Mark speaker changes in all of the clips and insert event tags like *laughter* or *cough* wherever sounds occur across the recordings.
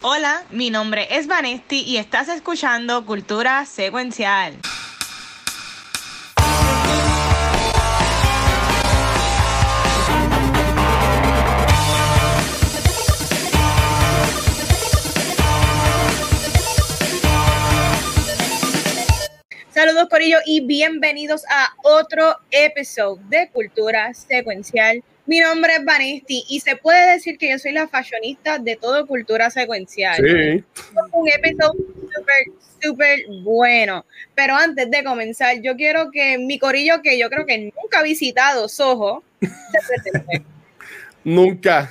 Speaker 1: Hola, mi nombre es Vanesti y estás escuchando Cultura Secuencial. Saludos Corillo y bienvenidos a otro episodio de Cultura Secuencial. Mi nombre es Vanesti y se puede decir que yo soy la fashionista de todo Cultura Secuencial.
Speaker 2: Sí.
Speaker 1: Un episodio súper, súper bueno. Pero antes de comenzar, yo quiero que mi Corillo, que yo creo que nunca ha visitado Soho, se. *laughs*
Speaker 2: Nunca.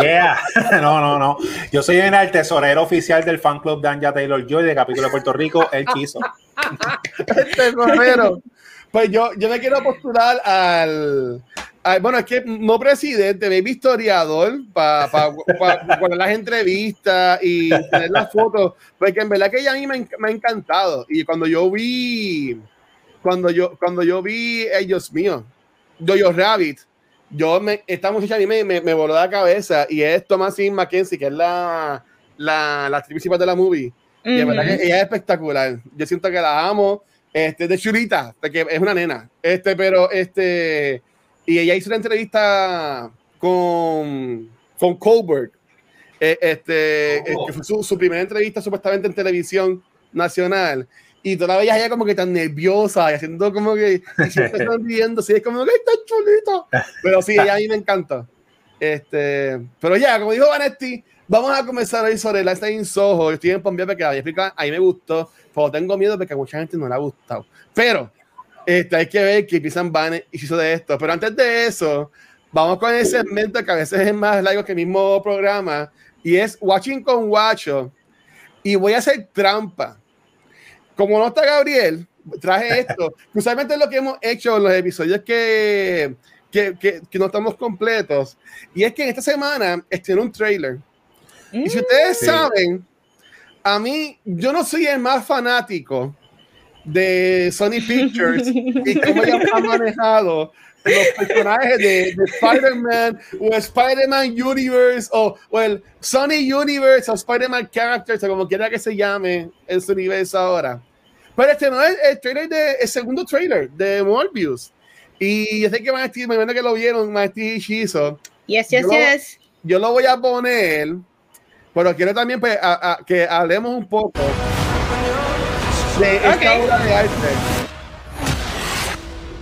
Speaker 3: Yeah, *laughs* no, no, no. Yo soy el tesorero oficial del fan club de Anja Taylor Joy de Capítulo de Puerto Rico, El Quiso.
Speaker 2: Este correro. Pues yo, yo me quiero postular al, al- Bueno, es que no presidente, me historiador para pa, pa- poner las entrevistas y tener las fotos. Porque en verdad que ella a mí me, ha- me ha encantado. Y cuando yo vi. Cuando yo, cuando yo vi. eh, Dios mío. Jojo Rabbit. Yo me, esta muchacha a mí me, me, me voló la cabeza y es Thomasine Mackenzie, que es la, la, la actriz principal de la movie. Y verdad que ella es espectacular. Yo siento que la amo. Este, de chulita, porque es una nena. Este, pero este. Y ella hizo una entrevista con, con Colbert. eh, este, que fue su, su primera entrevista supuestamente en televisión nacional. Y todavía ella como que tan nerviosa y haciendo como que y siempre *laughs* sonriendo, sí, es como que está chulito. Pero sí, ella a mí me encanta. Este, pero ya, como dijo Vanetti, vamos a comenzar hoy sobre la Stay in Soho. Yo estoy en Pompeo porque la explica, a mí me gustó, pero tengo miedo porque a mucha gente no le ha gustado. Pero este, hay que ver que Pisan Van hizo de esto. Pero antes de eso, vamos con el segmento que a veces es más largo que el mismo programa y es Watching con Guacho. Y voy a hacer trampa. Como no está Gabriel, traje esto. *laughs* Usualmente es lo que hemos hecho en los episodios que, que, que, que no estamos completos. Y es que en esta semana estrenó un trailer. Y si ustedes
Speaker 3: Sí.
Speaker 2: saben, a mí, yo no soy el más fanático de Sony Pictures y cómo ellos han *laughs* manejado los personajes de, de Spider-Man o Spider-Man Universe o, o el Sony Universe o Spider-Man Characters o como quiera que se llame en su universo ahora. Pero este no es el trailer de, el segundo trailer de Morbius. Y yo sé que Maestri, me imagino que lo vieron, Maestri Shizo
Speaker 1: Yes, yes,
Speaker 2: Yo-
Speaker 1: yes.
Speaker 2: yo lo voy a poner, pero quiero también pues, a- a- que hablemos un poco de esta obra de arte.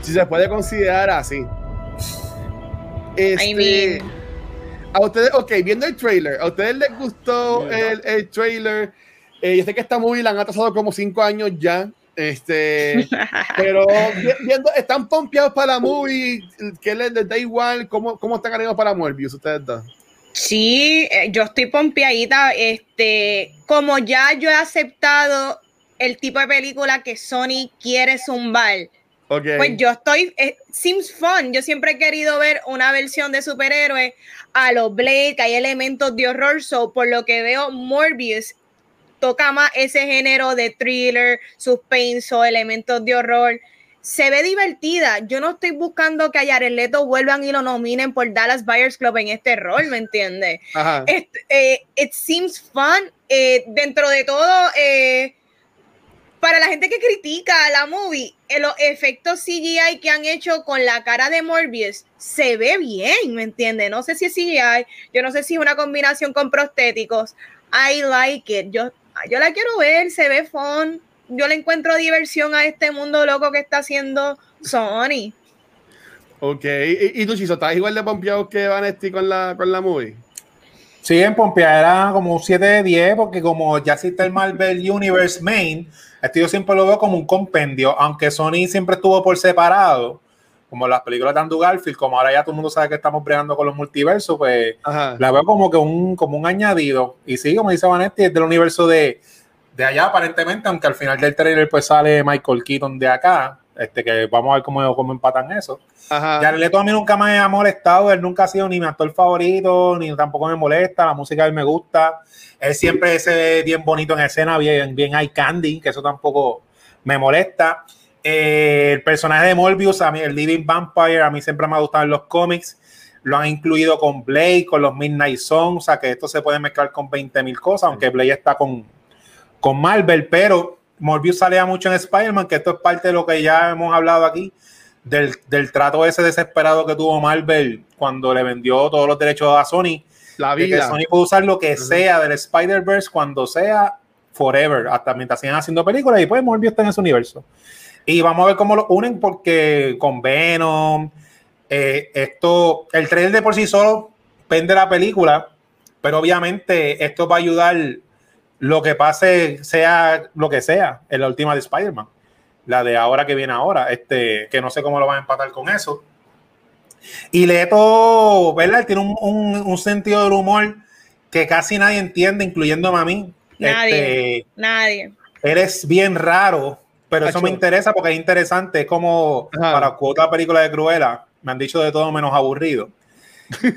Speaker 2: Si se puede considerar así. Este,
Speaker 1: I mean-
Speaker 2: a ustedes, ok, viendo el trailer, ¿a ustedes les gustó el, el trailer? Eh, yo sé que esta movie la han atrasado como cinco años ya. Este, *laughs* pero vi- viendo, están pompeados para la movie, que les, les da igual cómo, cómo están animados para Morbius, ustedes dos.
Speaker 1: Sí, eh, yo estoy pompeadita. Este, como ya yo he aceptado el tipo de película que Sony quiere zumbar,
Speaker 2: Ok.
Speaker 1: pues yo estoy. eh, seems fun. Yo siempre he querido ver una versión de superhéroe a los Blade, que hay elementos de horror. So, por lo que veo, Morbius toca más ese género de thriller, suspenso, elementos de horror. Se ve divertida. Yo no estoy buscando que a Jared Leto vuelvan y lo nominen por Dallas Buyers Club en este rol, ¿me entiendes? Este, eh, it seems fun. Eh, dentro de todo, eh, para la gente que critica la movie, eh, los efectos CGI que han hecho con la cara de Morbius se ve bien, ¿me entiendes? No sé si es CGI, yo no sé si es una combinación con prostéticos. I like it. Yo, yo la quiero ver, se ve fun. Yo le encuentro diversión a este mundo loco que está haciendo Sony.
Speaker 2: Ok. ¿Y, y tú, Chiso, estás igual de pompeado que Vanesti con la, con la movie?
Speaker 3: Sí, en Pompea era como un 7 de 10, porque como ya existe el Marvel Universe Main, esto yo siempre lo veo como un compendio, aunque Sony siempre estuvo por separado, como las películas de Andrew Garfield, como ahora ya todo el mundo sabe que estamos bregando con los multiversos, pues
Speaker 2: Ajá.
Speaker 3: la veo como que un, como un añadido. Y sí, como dice Vanetti, es del universo de, de allá aparentemente, aunque al final del trailer pues sale Michael Keaton de acá, este que vamos a ver cómo, cómo empatan eso.
Speaker 2: Ajá.
Speaker 3: Jared Leto a mí nunca me ha molestado, él nunca ha sido ni mi actor favorito, ni tampoco me molesta, la música de él me gusta. Él siempre se ve bien bonito en escena, bien, bien eye candy, que eso tampoco me molesta. Eh, el personaje de Morbius, a mí, el Living Vampire, a mí siempre me ha gustado en los cómics. lo han incluido con Blade, con los Midnight Songs, o sea que esto se puede mezclar con 20 mil cosas, aunque Blade está con, con Marvel, pero Morbius salía mucho en Spider-Man, que esto es parte de lo que ya hemos hablado aquí, del, del, trato ese desesperado que tuvo Marvel cuando le vendió todos los derechos a Sony.
Speaker 2: La vida.
Speaker 3: Que Sony puede usar lo que sea del Spider-Verse cuando sea, forever, hasta mientras sigan haciendo películas y pues Morbius está en ese universo. Y vamos a ver cómo lo unen porque con Venom, eh, esto, el trailer de por sí solo vende la película, pero obviamente esto va a ayudar lo que pase, sea lo que sea, en la última de Spider-Man la de ahora que viene ahora, este, que no sé cómo lo van a empatar con eso. Y Leto, ¿verdad? tiene un, un, sentido del humor que casi nadie entiende, incluyéndome a mí.
Speaker 1: Nadie, este, nadie.
Speaker 3: Eres bien raro, pero eso me interesa porque es interesante. Es como para otra película de Cruella, me han dicho de todo menos aburrido.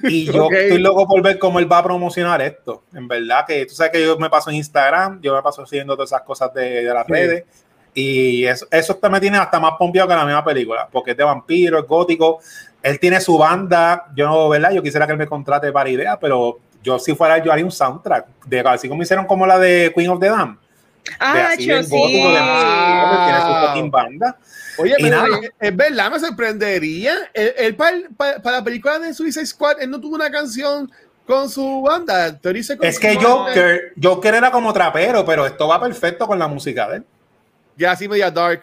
Speaker 3: Y *laughs* yo estoy loco por ver cómo él va a promocionar esto. En verdad que tú sabes que yo me paso en Instagram, yo me paso siguiendo todas esas cosas de, de las redes y eso, eso me tiene hasta más pompeado que la misma película, porque es de vampiro, es gótico. Él tiene su banda. Yo no, ¿verdad? Yo quisiera que él me contrate para ideas, pero yo si fuera yo haría un soundtrack, de, así como hicieron como la de Queen of the Dam.
Speaker 1: Ah, yo sí. Tiene
Speaker 3: su fucking banda.
Speaker 2: Oye, pero es verdad, me sorprendería. Él, para, la película de Suicide Squad, él no tuvo una canción con su banda.
Speaker 3: Es que Joker, Joker era como trapero, pero esto va perfecto con la música de él
Speaker 2: ya así media dark.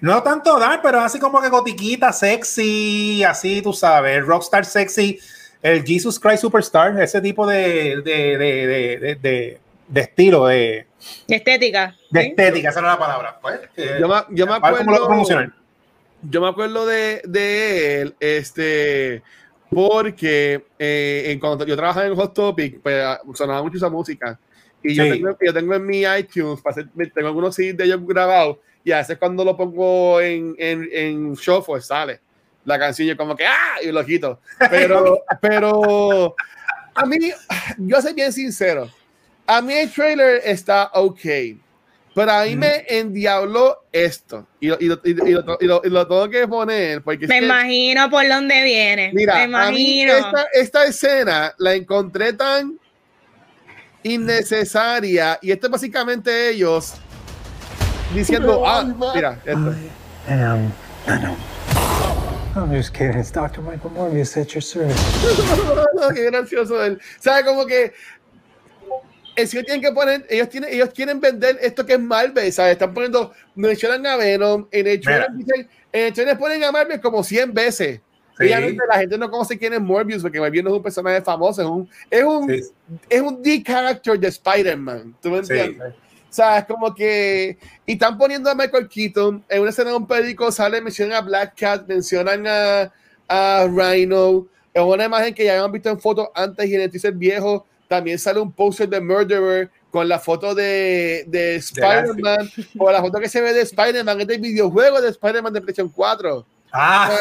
Speaker 3: No tanto dark, pero así como que gotiquita, sexy, así tú sabes, rockstar sexy, el Jesus Christ Superstar, ese tipo de, de, de, de, de estilo, de,
Speaker 1: estética.
Speaker 3: De estética, esa era la palabra. Pues,
Speaker 2: yo, me, yo me acuerdo. Yo me acuerdo de, de él, este, porque eh, cuando yo trabajaba en Hot Topic, pues sonaba mucho esa música. Y yo, tengo, yo, tengo, en mi iTunes, tengo algunos CDs de ellos grabados, y a veces cuando lo pongo en, en, en Shuffle sale la canción, yo como que ¡ah! y lo quito. Pero, *laughs* pero a mí, yo soy bien sincero, a mí el trailer está ok, pero a mí me endiabló esto, y lo, y lo, y lo, y lo, y lo tengo que poner, porque...
Speaker 1: Me imagino por dónde viene.
Speaker 2: Mira,
Speaker 1: me imagino.
Speaker 2: esta, esta escena la encontré tan innecesaria. Y esto es básicamente ellos diciendo, ah, mira, esto.
Speaker 4: am Venom. I'm just kidding. It's Dr. Michael Morbius at your service. *laughs*
Speaker 2: Qué gracioso él. ¿Sabe? Como que ellos tienen que poner, ellos tienen, ellos quieren vender esto que es Marvel, ¿sabes? Están poniendo, mencionan a Venom, en dicen, en ponen a Marvel como 100 veces. Obviamente la gente no conoce quién es Morbius porque Morbius no es un personaje famoso, es un, es un, es un D-character de Spider-Man. ¿Tú me entiendes? O sea, es como que. Y están poniendo a Michael Keaton en una escena de un periódico, sale, mencionan a Black Cat, mencionan a, a Rhino. Es una imagen que ya habían visto en fotos antes y en el teaser viejo. También sale un poster de Murderer con la foto de, de Spider-Man o la foto que se ve de Spider-Man, es del videojuego de Spider-Man de PlayStation 4.
Speaker 3: Ah.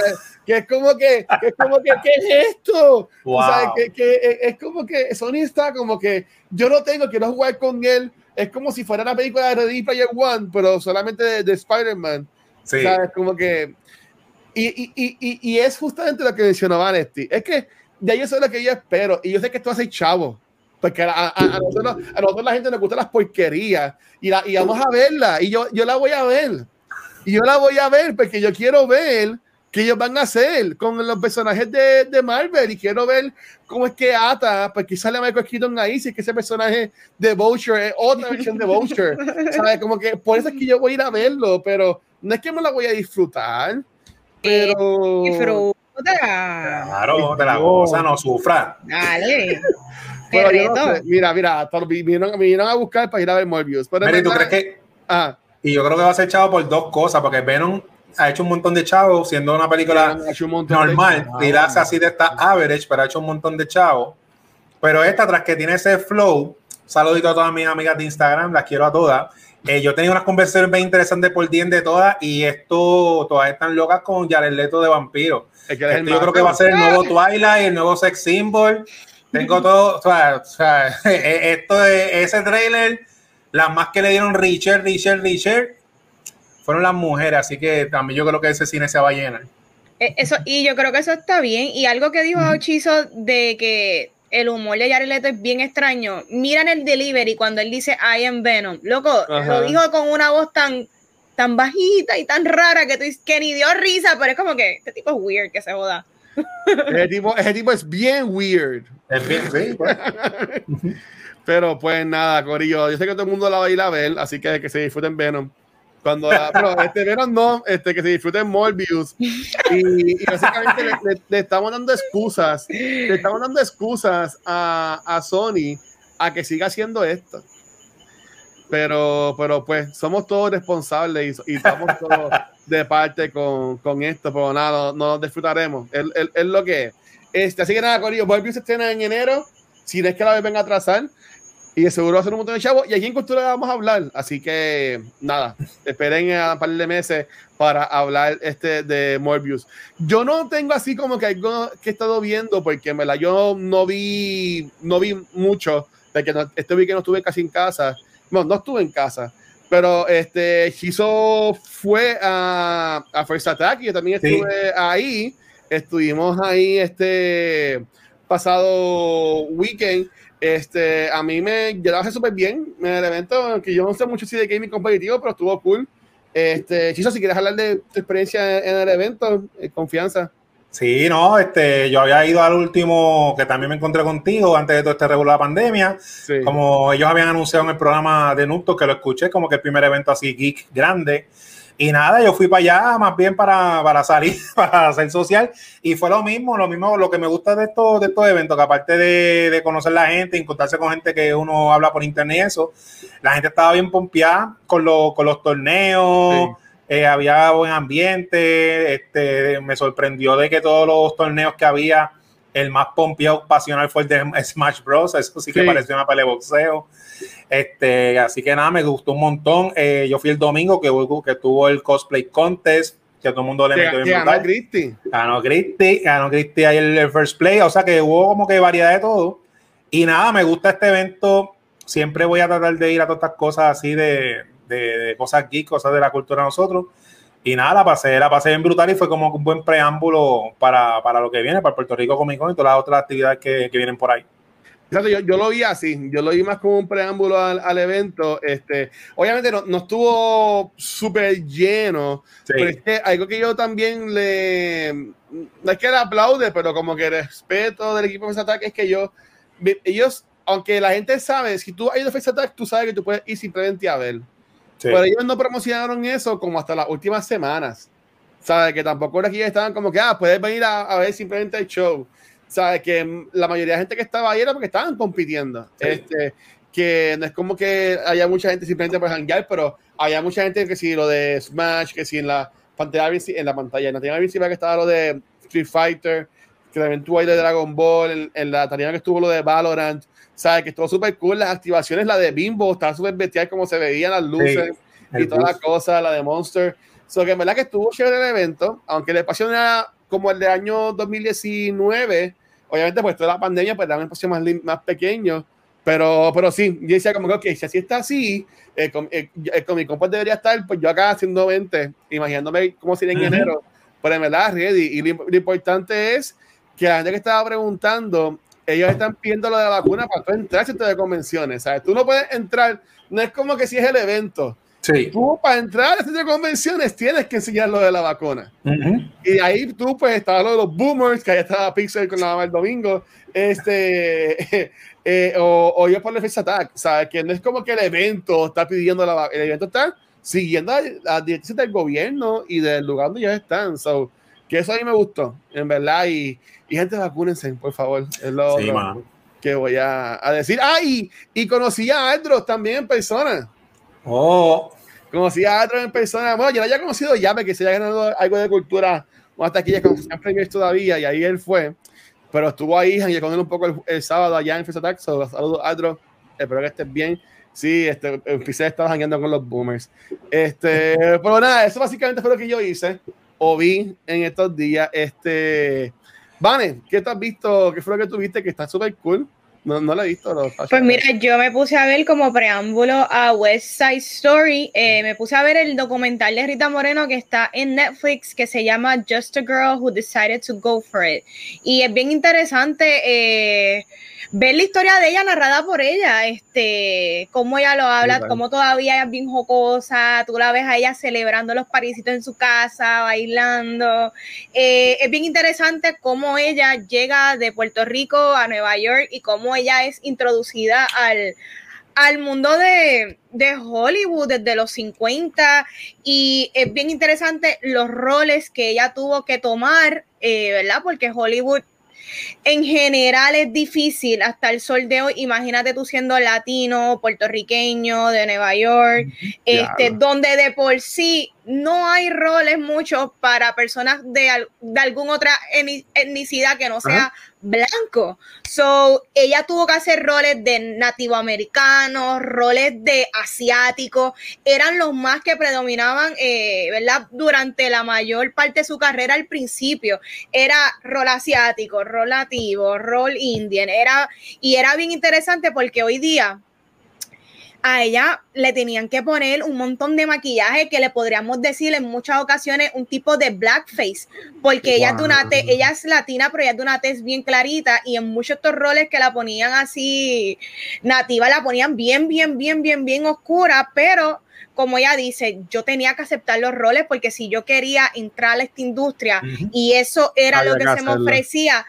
Speaker 2: Que es como que, que es como que, ¿qué es esto? Sea, que, que, es como que Sony está como que yo no tengo, quiero jugar con él. Es como si fuera una película de Ready Player One, pero solamente de, de Spider-Man. Sí. O sea, es como que. Y, y, y, y, es justamente lo que mencionó Vanesti. Es que de ahí eso es lo que yo espero. Y yo sé que esto hace chavo. Porque a, a, a, nosotros, a nosotros la gente nos gusta las porquerías. Y, la, y vamos a verla. Y yo, yo la voy a ver. Y yo la voy a ver porque yo quiero ver qué ellos van a hacer con los personajes de, de Marvel y quiero ver cómo es que ata, porque sale Michael Keaton ahí, si es que ese personaje de Boucher es otra versión de Boucher, *laughs* ¿sabes? Como que por eso es que yo voy a ir a verlo, pero no es que me la voy a disfrutar, pero...
Speaker 1: Disfruta.
Speaker 3: Claro, te la goza, no sufra.
Speaker 1: Dale.
Speaker 2: Pero yo no sé. Mira, mira, me vinieron, a buscar para ir a ver Morbius. Pero
Speaker 3: Mira, ¿tú crees que...?
Speaker 2: Ah.
Speaker 3: Y yo creo que va a ser echado por dos cosas, porque Venom ha hecho un montón de chavos, siendo una película normal, tirarse así de esta average, pero ha hecho un montón de chavos. Pero esta, tras que tiene ese flow, saludito a todas mis amigas de Instagram, las quiero a todas. Eh, yo he tenido unas conversaciones bien interesantes por día de todas y esto, todas están locas con Jared Leto de vampiro. yo creo que va a ser el nuevo Twilight, el nuevo sex symbol. Tengo todo, o sea, o sea *laughs* esto de ese trailer, las más que le dieron Richard, Richard, Richard, fueron las mujeres, así que también yo creo que ese cine se va a llenar.
Speaker 1: E, eso, y yo creo que eso está bien. Y algo que dijo Chizo de que el humor de Jared Leto es bien extraño. Miran el delivery cuando él dice I am Venom. Loco,
Speaker 2: Ajá.
Speaker 1: lo dijo con una voz tan, tan bajita y tan rara que, tú, que ni dio risa, pero es como que este tipo es weird que se joda.
Speaker 2: Ese tipo, ese tipo es bien weird.
Speaker 3: Es bien, sí, pues.
Speaker 2: Pero pues nada, Corillo, yo sé que todo el mundo la va a ir a ver, así que que se disfruten Venom. Cuando la, pero este Venom no, este, que se disfruten Morbius. Y, y básicamente le, le- le estamos dando excusas, le estamos dando excusas a, a Sony a que siga haciendo esto. Pero, pero pues somos todos responsables y, y estamos todos de parte con, con esto, pero nada, no, disfrutaremos. Es, lo que es. Este, así que nada, Corillo, Morbius se estrena en enero, si no es que la venga a atrasar. Y de seguro va a ser un montón de chavos. Y aquí en Cultura vamos a hablar. Así que nada, esperen a un par de meses para hablar este de Morbius. Yo no tengo así como que algo que he estado viendo, porque en verdad yo no vi, no vi mucho, de que no, este weekend no estuve casi en casa. No, no estuve en casa. Pero este Shizo fue a, a First Attack y yo también
Speaker 3: Sí.
Speaker 2: estuve ahí. Estuvimos ahí este pasado weekend. Este, a mí me yo la pasé súper bien en el evento, que yo no sé mucho si de gaming competitivo, pero estuvo cool. Este, Chiso, si quieres hablar de tu experiencia en el evento, eh, confianza.
Speaker 3: Sí, no, este, yo había ido al último que también me encontré contigo antes de todo este regular pandemia.
Speaker 2: Sí.
Speaker 3: Como ellos habían anunciado en el programa de Nuto, que lo escuché, como que el primer evento así geek grande. Y nada, yo fui para allá más bien para, para salir, *laughs* para hacer social. Y fue lo mismo, lo mismo, lo que me gusta de estos, de estos eventos, que aparte de, de conocer la gente, encontrarse con gente que uno habla por internet y eso, la gente estaba bien pompeada con, los con los torneos. Eh, había buen ambiente, este, me sorprendió de que todos los torneos que había, el más pompeado pasional fue el de *laughs* Smash Bros. Eso sí que
Speaker 2: Sí.
Speaker 3: pareció una pelea de boxeo. Este, así que nada, me gustó un montón. Eh, yo fui el domingo que, que tuvo el cosplay contest, que todo el mundo le metió
Speaker 2: que
Speaker 3: bien
Speaker 2: ganó. Christie.
Speaker 3: Ganó Christy, ganó Christy ahí el, el first play, o sea que hubo como que variedad de todo. Y nada, me gusta este evento. Siempre voy a tratar de ir a todas estas cosas así de, de, de cosas geek, cosas de la cultura de nosotros. Y nada, la pasé, la pasé bien brutal y fue como un buen preámbulo para, para lo que viene, para Puerto Rico Comic Con y todas las otras actividades que, que vienen por ahí.
Speaker 2: Yo, yo lo vi así, yo lo vi más como un preámbulo al, al evento. Este, obviamente no, no estuvo súper lleno,
Speaker 3: Sí.
Speaker 2: pero es que algo que yo también le. No es que le aplaude, pero como que respeto del equipo de Face Attack es que yo. Ellos, aunque la gente sabe, si tú has ido a Face Attack, tú sabes que tú puedes ir simplemente a ver.
Speaker 3: Sí.
Speaker 2: Pero ellos no promocionaron eso como hasta las últimas semanas. ¿Sabes? Que tampoco era que ellos estaban como que, ah, puedes venir a, a ver simplemente el show. ¿Sabes? Que la mayoría de gente que estaba ahí era porque estaban compitiendo.
Speaker 3: Sí.
Speaker 2: Este, que no es como que haya mucha gente simplemente para janguear, pero había mucha gente que si lo de Smash, que si en la pantalla, en la pantalla, en la tarea principal que estaba lo de Street Fighter, que también tuvo ahí de Dragon Ball, en, en la tarea que estuvo lo de Valorant, ¿sabes? Que estuvo súper cool. Las activaciones, la de Bimbo, estaba súper bestial como se veían las luces y
Speaker 3: el
Speaker 2: toda la
Speaker 3: bus.
Speaker 2: cosa, la de Monster. So que en verdad que estuvo chévere el evento, aunque el espacio era como el de año 2019, obviamente pues toda la pandemia pues era un espacio más, más pequeño, pero, pero sí, yo decía como que, si así está así, eh, con, eh, Comic Con pues debería estar pues yo acá haciendo 20, imaginándome cómo sería en
Speaker 3: Ujú.
Speaker 2: enero, pero en verdad ready, y lo, lo importante es que la gente que estaba preguntando, ellos están pidiendo lo de la vacuna para tú entrar a de convenciones, ¿sabes? Tú no puedes entrar, no es como que si es el evento,
Speaker 3: Sí.
Speaker 2: tú para entrar a de convenciones tienes que enseñar lo de la vacuna.
Speaker 3: Ujú.
Speaker 2: Y ahí tú, pues, estaba lo de los boomers, que ahí estaba Pixel con la mamá el domingo, este, *laughs* eh, o, o yo por el Face Attack, ¿sabes? Que no es como que el evento está pidiendo la vacuna, el evento está siguiendo las directrices del gobierno y del lugar donde ellos están. So, que eso a mí me gustó, en verdad. Y, y gente, vacúnense, por favor. Es lo
Speaker 3: Sí,
Speaker 2: lo que voy a, a decir. Ah, y, y conocí a Aldros también en persona.
Speaker 3: Oh,
Speaker 2: Conocí a otros en persona. Bueno, yo lo había conocido ya porque se había ganado algo de cultura. Bueno, hasta aquí ya con Sam Premiers todavía y ahí él fue. Pero estuvo ahí y con él un poco el, el sábado allá en Face Attack. So, saludos, Adro. Espero que estés bien. Sí, este, empecé a estar jangueando con los boomers. Este, pero nada, eso básicamente fue lo que yo hice o vi en estos días. Este, Vane, ¿qué tú has visto? ¿Qué fue lo que tuviste que está súper cool? No, no la he visto. No,
Speaker 1: pues mira, yo me puse a ver como preámbulo a West Side Story, eh, me puse a ver el documental de Rita Moreno que está en Netflix que se llama Just a Girl Who Decided to Go For It. Y es bien interesante. Eh, ver la historia de ella narrada por ella, este, cómo ella lo habla, cómo todavía es bien jocosa, tú la ves a ella celebrando los parisitos en su casa, bailando. Eh, es bien interesante cómo ella llega de Puerto Rico a Nueva York y cómo ella es introducida al, al mundo de, de, Hollywood desde los 50 y es bien interesante los roles que ella tuvo que tomar, eh, ¿verdad? Porque Hollywood en general es difícil hasta el sol de hoy. Imagínate tú siendo latino, puertorriqueño, de Nueva York, este, donde de por sí no hay roles muchos para personas de, de alguna otra etnicidad que no sea blanco. So, ella tuvo que hacer roles de nativo americanos, roles de asiáticos, eran los más que predominaban, eh, ¿verdad? Durante la mayor parte de su carrera al principio. Era rol asiático, rol nativo, rol indian, era, y era bien interesante porque hoy día a ella le tenían que poner un montón de maquillaje que le podríamos decir en muchas ocasiones un tipo de blackface, porque ella, es una ella es latina, pero ella es de una tez bien clarita y en muchos estos roles que la ponían así nativa, la ponían bien, bien, bien, bien, bien oscura, pero como ella dice, yo tenía que aceptar los roles porque si yo quería entrar a esta industria y eso era lo que se me ofrecía,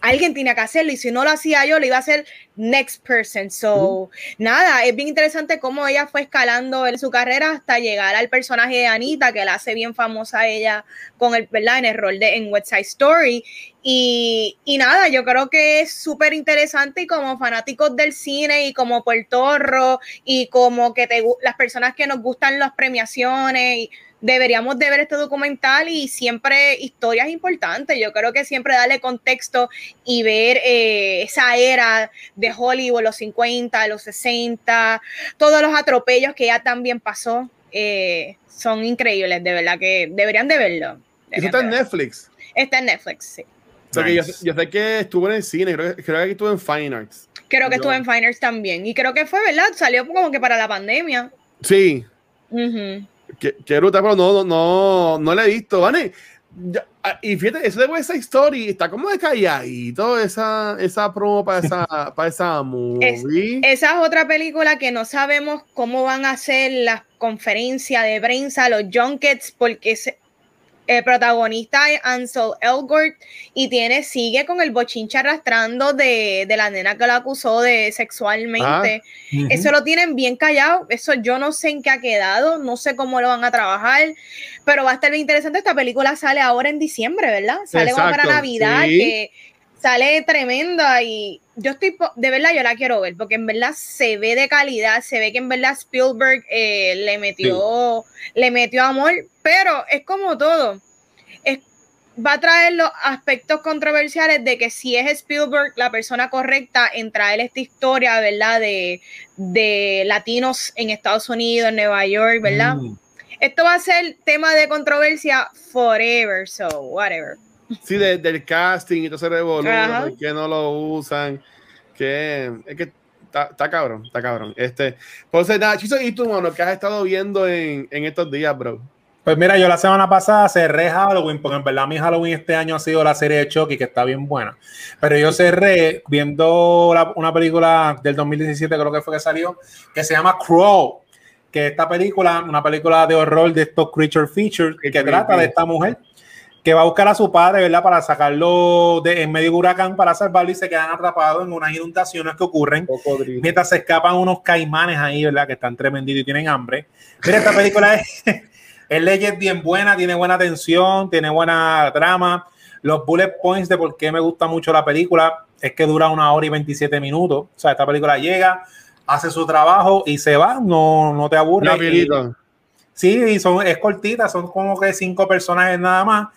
Speaker 1: alguien tenía que hacerlo y si no lo hacía yo, lo iba a hacer next person. So, nada, es bien interesante cómo ella fue escalando en su carrera hasta llegar al personaje de Anita, que la hace bien famosa ella con el, ¿verdad? En el rol de en West Side Story. Y, y nada, yo creo que es súper interesante y como fanáticos del cine y como Puertorro y como que te, las personas que nos gustan las premiaciones y deberíamos de ver este documental y siempre historias importantes. Yo creo que siempre darle contexto y ver eh, esa era de Hollywood, los 50, los 60, todos los atropellos que ya también pasó, eh, son increíbles, de verdad que deberían de verlo.
Speaker 2: ¿Eso está en Netflix?
Speaker 1: Está en Netflix, sí.
Speaker 2: yo, sé que estuvo en el cine, creo, creo que estuvo en Fine Arts.
Speaker 1: Creo que estuvo en Fine Arts también. Y creo que fue, ¿verdad? Salió como que para la pandemia.
Speaker 2: Sí. Qué, ruta, pero no, no, no la he visto, ¿vale? Ah, y fíjate, eso de esa historia está como de calladito, esa, esa promo para esa, *laughs* para esa movie.
Speaker 1: esa es otra película que no sabemos cómo van a hacer las conferencias de prensa, los junkets, porque se, el protagonista es Ansel Elgort y tiene, sigue con el bochincha arrastrando de, la nena que lo acusó de sexualmente. Ah, eso lo tienen bien callado. Eso yo no sé en qué ha quedado, no sé cómo lo van a trabajar, pero va a estar bien interesante. Esta película sale ahora en diciembre, ¿verdad? Sale para Navidad, que sale tremenda y yo estoy, de verdad, yo la quiero ver porque en verdad se ve de calidad, se ve que en verdad Spielberg eh, le metió, le metió amor, pero es como todo. Es, va a traer los aspectos controversiales de que si es Spielberg la persona correcta en traer esta historia, ¿verdad? De, de latinos en Estados Unidos, en Nueva York, ¿verdad? Mm. Esto va a ser tema de controversia forever, so whatever.
Speaker 2: Sí, del casting y todo ese revolución, que no lo usan, que es que está, cabrón, está cabrón. Este, entonces, nada, Chiso, ¿y tú, mano, qué has estado viendo en, en, estos días, bro?
Speaker 3: Pues mira, yo la semana pasada cerré Halloween, porque en verdad mi Halloween este año ha sido la serie de Chucky, que está bien buena. Pero yo cerré viendo una película del 2017, creo que fue que salió, que se llama Crow. Que esta película, una película de horror de estos creature features, que trata de esta mujer que va a buscar a su padre, ¿verdad? Para sacarlo de, en medio de huracán para salvarlo y se quedan atrapados en unas inundaciones que ocurren mientras se escapan unos caimanes ahí, ¿verdad? Que están tremenditos y tienen hambre. Mira, esta película es, *laughs* es ley bien buena, tiene buena atención, tiene buena trama. Los bullet points de por qué me gusta mucho la película es que dura una hora y 27 minutos. O sea, esta película llega, hace su trabajo y se va, no, no te aburre. Sí, son, es cortita, son como que cinco personajes nada más.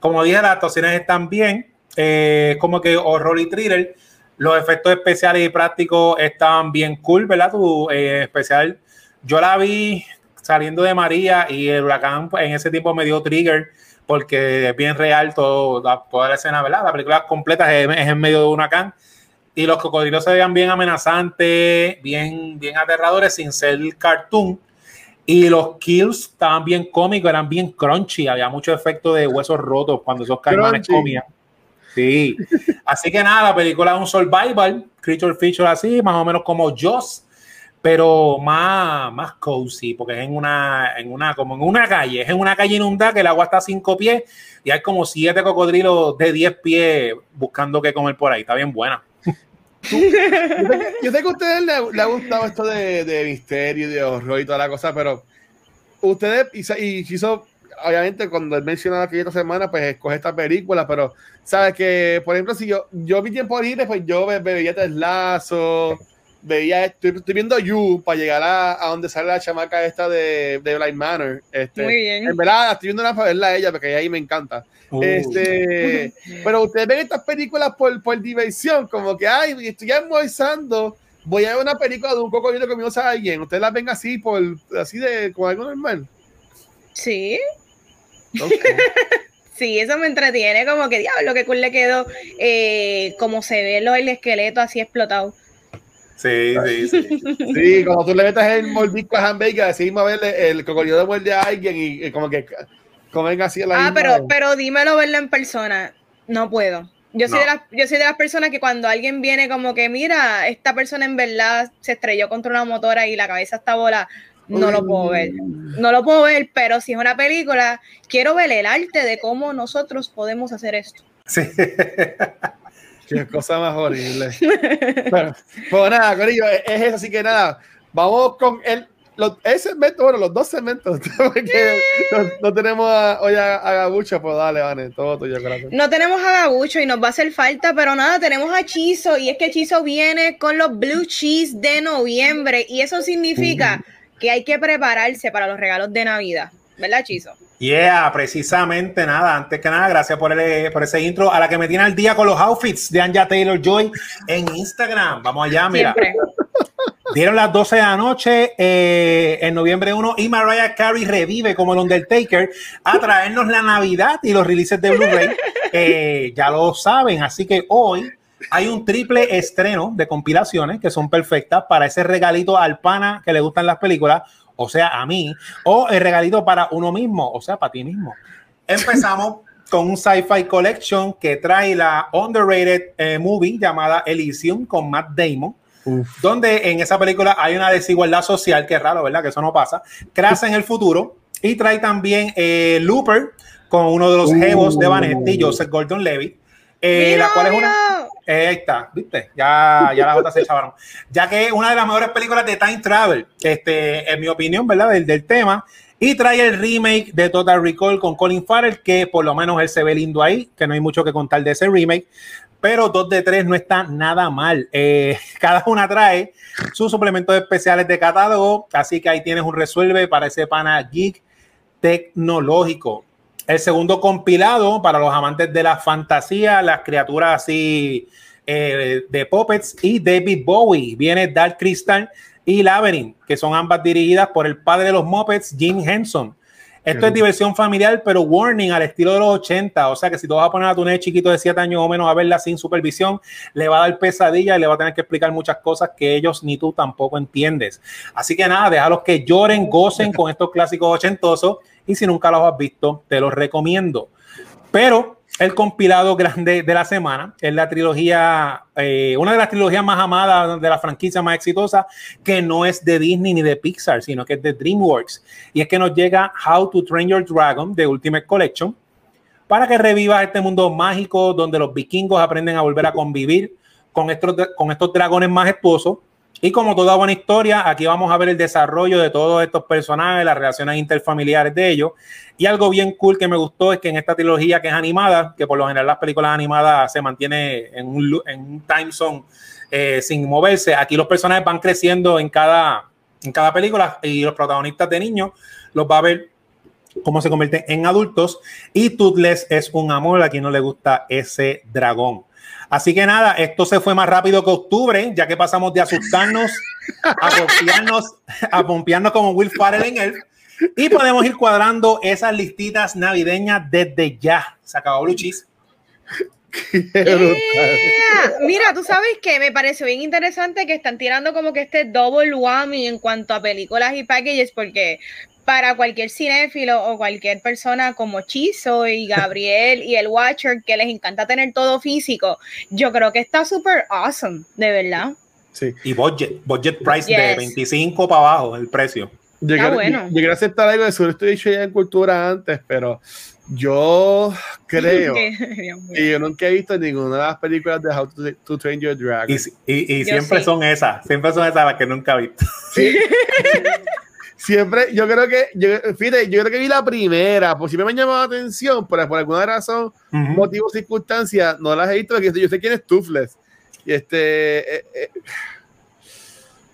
Speaker 3: Como dije, las actuaciones están bien. Eh, como que horror y thriller. Los efectos especiales y prácticos estaban bien cool, ¿verdad? Tu eh, especial. Yo la vi saliendo de María y el huracán pues, en ese tiempo me dio trigger porque es bien real todo, toda la escena, ¿verdad? La película completa es, en medio de un huracán y los cocodrilos se veían bien amenazantes, bien, bien aterradores sin ser cartoon. Y los kills estaban bien cómicos, eran bien crunchy, había mucho efecto de huesos rotos cuando esos caimanes
Speaker 2: Crunchy.
Speaker 3: comían. Sí. Así que nada, la película es un survival, creature feature así, más o menos como Joss, pero más, más cozy, porque es en una, en una, como en una calle, es en una calle inundada que el agua está a cinco pies y hay como siete cocodrilos de 10 pies buscando qué comer por ahí. Está bien buena.
Speaker 2: Yo sé que- a ustedes les, ha gustado esto de, de misterio y de horror y toda la cosa, pero ustedes, y, obviamente, cuando él mencionaba que esta semana, pues escoge esta película, pero sabes que, por ejemplo, si yo, yo mi tiempo libre, pues yo ve- veía Teslazo, veía, estoy, estoy viendo You para llegar a, a donde sale la chamaca esta de, de Blind Manor. Este,
Speaker 1: Muy bien.
Speaker 2: En verdad, estoy viendo una para verla a ella, porque ahí me encanta.
Speaker 3: Uh,
Speaker 2: Este, *laughs* pero ustedes ven estas películas por, por diversión, como que, ay, estoy almorzando, voy a ver una película de un cocodrilo comiéndose a alguien. Ustedes las ven así, por, así de, como algo normal.
Speaker 1: Sí, *laughs* sí, eso me entretiene, como que diablo, qué cool le quedó, eh, como se ve lo, el esqueleto así explotado.
Speaker 3: Sí, sí, sí.
Speaker 2: Sí, cuando tú le metes el mordisco a hamburger, así mismo a ver el cocodrilo muerde a alguien y, y como que comen así a la
Speaker 1: Ah,
Speaker 2: misma
Speaker 1: pero,
Speaker 2: vez.
Speaker 1: pero dímelo verlo en persona. No puedo. Yo soy,
Speaker 3: No.
Speaker 1: de las, yo soy de las personas que cuando alguien viene como que, mira, esta persona en verdad se estrelló contra una motora y la cabeza está bola, no lo puedo ver. No lo puedo ver, pero si es una película, quiero ver el arte de cómo nosotros podemos hacer esto.
Speaker 3: Sí. *laughs*
Speaker 2: Qué cosa más horrible. *laughs* Pero, pues nada, Corillo, es, es eso, así que nada, vamos con el, los, el segmento, bueno, los dos segmentos, *laughs* porque no, no tenemos a- hoy a, a Gabucha, pues dale, Vane, todo tuyo, gracias.
Speaker 1: No tenemos a Gabucho y nos va a hacer falta, pero nada, tenemos a Chizo y es que Chizo viene con los blue cheese de noviembre y eso significa que hay que prepararse para los regalos de Navidad, ¿verdad, Chizo?
Speaker 3: Yeah, precisamente nada. Antes que nada, gracias por, el, por ese intro a la que me tiene al día con los outfits de Anja Taylor Joy en Instagram. Vamos allá, mira.
Speaker 1: Siempre.
Speaker 3: Dieron las 12 de la noche eh, en noviembre 1 y Mariah Carey revive como el Undertaker a traernos la Navidad y los releases de Blu-ray. Eh, ya lo saben, así que hoy hay un triple estreno de compilaciones que son perfectas para ese regalito al pana que le gustan las películas, o sea, a mí, o el regalito para uno mismo, o sea, para ti mismo. Empezamos *laughs* con un sci-fi collection que trae la underrated eh, movie llamada Elysium con Matt Damon donde en esa película hay una desigualdad social, que es raro, ¿verdad? Que eso no pasa. Crasa en el futuro y trae también eh, Looper con uno de los jevos de Vanetti, Joseph Gordon Levitt. Eh,
Speaker 1: ¡Mi
Speaker 3: la cual es una. Eh, ahí está, ¿viste? Ya, ya las otras se echaron. Ya que es una de las mejores películas de Time Travel, este, en mi opinión, ¿verdad? Del, del tema. Y trae el remake de Total Recall con Colin Farrell, que por lo menos él se ve lindo ahí, que no hay mucho que contar de ese remake. Pero dos de tres no está nada mal. Eh, *laughs* cada una trae sus suplementos especiales de catálogo, así que ahí tienes un resuelve para ese pana geek tecnológico. El segundo compilado para los amantes de la fantasía, las criaturas así eh, de Puppets y David Bowie. Viene Dark Crystal y Labyrinth, que son ambas dirigidas por el padre de los Muppets, Jim Henson. Esto es diversión familiar, pero warning al estilo de los 80. O sea que si tú vas a poner a tu nene chiquito de 7 años o menos a verla sin supervisión, le va a dar pesadilla y le va a tener que explicar muchas cosas que ellos ni tú tampoco entiendes. Así que nada, déjalos que lloren, gocen *laughs* con estos clásicos ochentosos y si nunca los has visto, te los recomiendo. Pero el compilado grande de la semana es la trilogía, eh, una de las trilogías más amadas de la franquicia más exitosa, que no es de Disney ni de Pixar, sino que es de DreamWorks. Y es que nos llega How to Train Your Dragon de Ultimate Collection para que revivas este mundo mágico donde los vikingos aprenden a volver a convivir con estos, con estos dragones majestuosos. Y como toda buena historia, aquí vamos a ver el desarrollo de todos estos personajes, las relaciones interfamiliares de ellos. Y algo bien cool que me gustó es que en esta trilogía que es animada, que por lo general las películas animadas se mantiene en un, time zone eh, sin moverse, aquí los personajes van creciendo en cada, en cada película y los protagonistas de niños los va a ver cómo se convierten en adultos. Y Toothless es un amor, a quien no le gusta ese dragón. Así que nada, esto se fue más rápido que octubre, ya que pasamos de asustarnos a pompearnos, *laughs* a pompearnos como Will Farrell en él. Y podemos ir cuadrando esas listitas navideñas desde ya. Se acabó Blue Cheese.
Speaker 1: Yeah. Mira, tú sabes que me pareció bien interesante que están tirando como que este double whammy en cuanto a películas y packages, porque para cualquier cinéfilo o cualquier persona como Chizo y *laughs* Gabriel y el Watcher que les encanta tener todo físico, yo creo que está súper awesome, de verdad.
Speaker 2: Sí.
Speaker 3: Y budget, budget price de
Speaker 1: Yes.
Speaker 3: 25 para abajo el precio.
Speaker 2: Yo
Speaker 1: Está
Speaker 2: quiero,
Speaker 1: bueno.
Speaker 2: yo quiero aceptar algo de eso. Esto he dicho ya en cultura antes, pero yo *laughs* creo *laughs*
Speaker 1: que
Speaker 2: yo nunca he visto ninguna de las películas de How to, to Train Your Dragon.
Speaker 3: Y, y- y siempre
Speaker 1: sí.
Speaker 3: son esas, siempre son esas las que nunca he visto.
Speaker 2: Siempre, yo creo que, yo, fíjate, yo creo que vi la primera, pues siempre me han llamado la atención, pero por alguna razón,
Speaker 3: Ujú.
Speaker 2: motivo, circunstancia, no las he visto, porque yo sé quién es Toothless. Y este, eh, eh,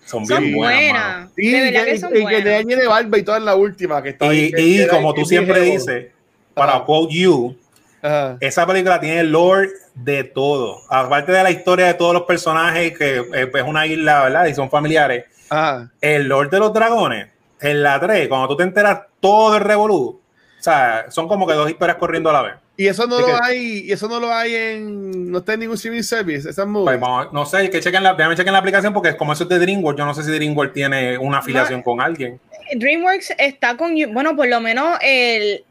Speaker 3: Son bien
Speaker 1: Son
Speaker 3: buenas.
Speaker 1: buenas.
Speaker 2: sí,
Speaker 1: de verdad
Speaker 2: y-
Speaker 1: que son
Speaker 2: y que
Speaker 1: buenas.
Speaker 2: de tiene barba y toda la última, que está
Speaker 3: Y,
Speaker 2: que-
Speaker 3: y
Speaker 2: que-
Speaker 3: como
Speaker 2: que
Speaker 3: tú
Speaker 2: es
Speaker 3: siempre dices, para quote you,
Speaker 2: Ajá.
Speaker 3: esa película tiene el lore de todo. Aparte de la historia de todos los personajes, que es una isla, ¿verdad? Y son familiares.
Speaker 2: Ajá.
Speaker 3: El Lord de los Dragones, en la 3, cuando tú te enteras todo el revolú, o sea, son como que dos historias corriendo a la vez.
Speaker 2: Y eso no
Speaker 3: ¿De
Speaker 2: lo hay, y eso no lo hay en, no está en ningún streaming service, esas
Speaker 3: Pues vamos, no sé, que chequen la, déjame chequen la aplicación porque como eso es de DreamWorks, yo no sé si DreamWorks tiene una afiliación con alguien.
Speaker 1: DreamWorks está con, bueno, por lo menos el,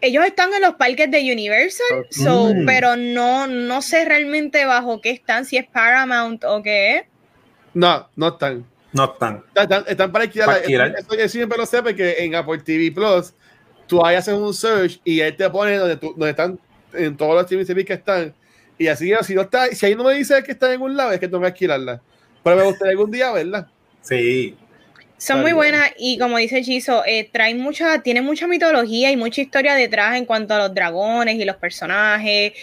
Speaker 1: ellos están en los parques de Universal, so,
Speaker 3: Mm.
Speaker 1: pero no, no sé realmente bajo qué están, si es Paramount o qué es.
Speaker 2: No, no están.
Speaker 3: No están.
Speaker 2: Están, están para alquilar.
Speaker 3: Alquilar.
Speaker 2: Eso yo siempre lo sé porque en Apple TV Plus tú ahí haces un search y él te pone donde, tú- donde están en todos los streaming service que están. Y así, si no está, si ahí no me dice que está en un lado, es que tengo que alquilarla. Pero me gustaría algún día verla.
Speaker 3: Sí.
Speaker 1: Son muy buenas y como dice Chizo, eh, traen mucha, tienen mucha mitología y mucha historia detrás en cuanto a los dragones y los personajes.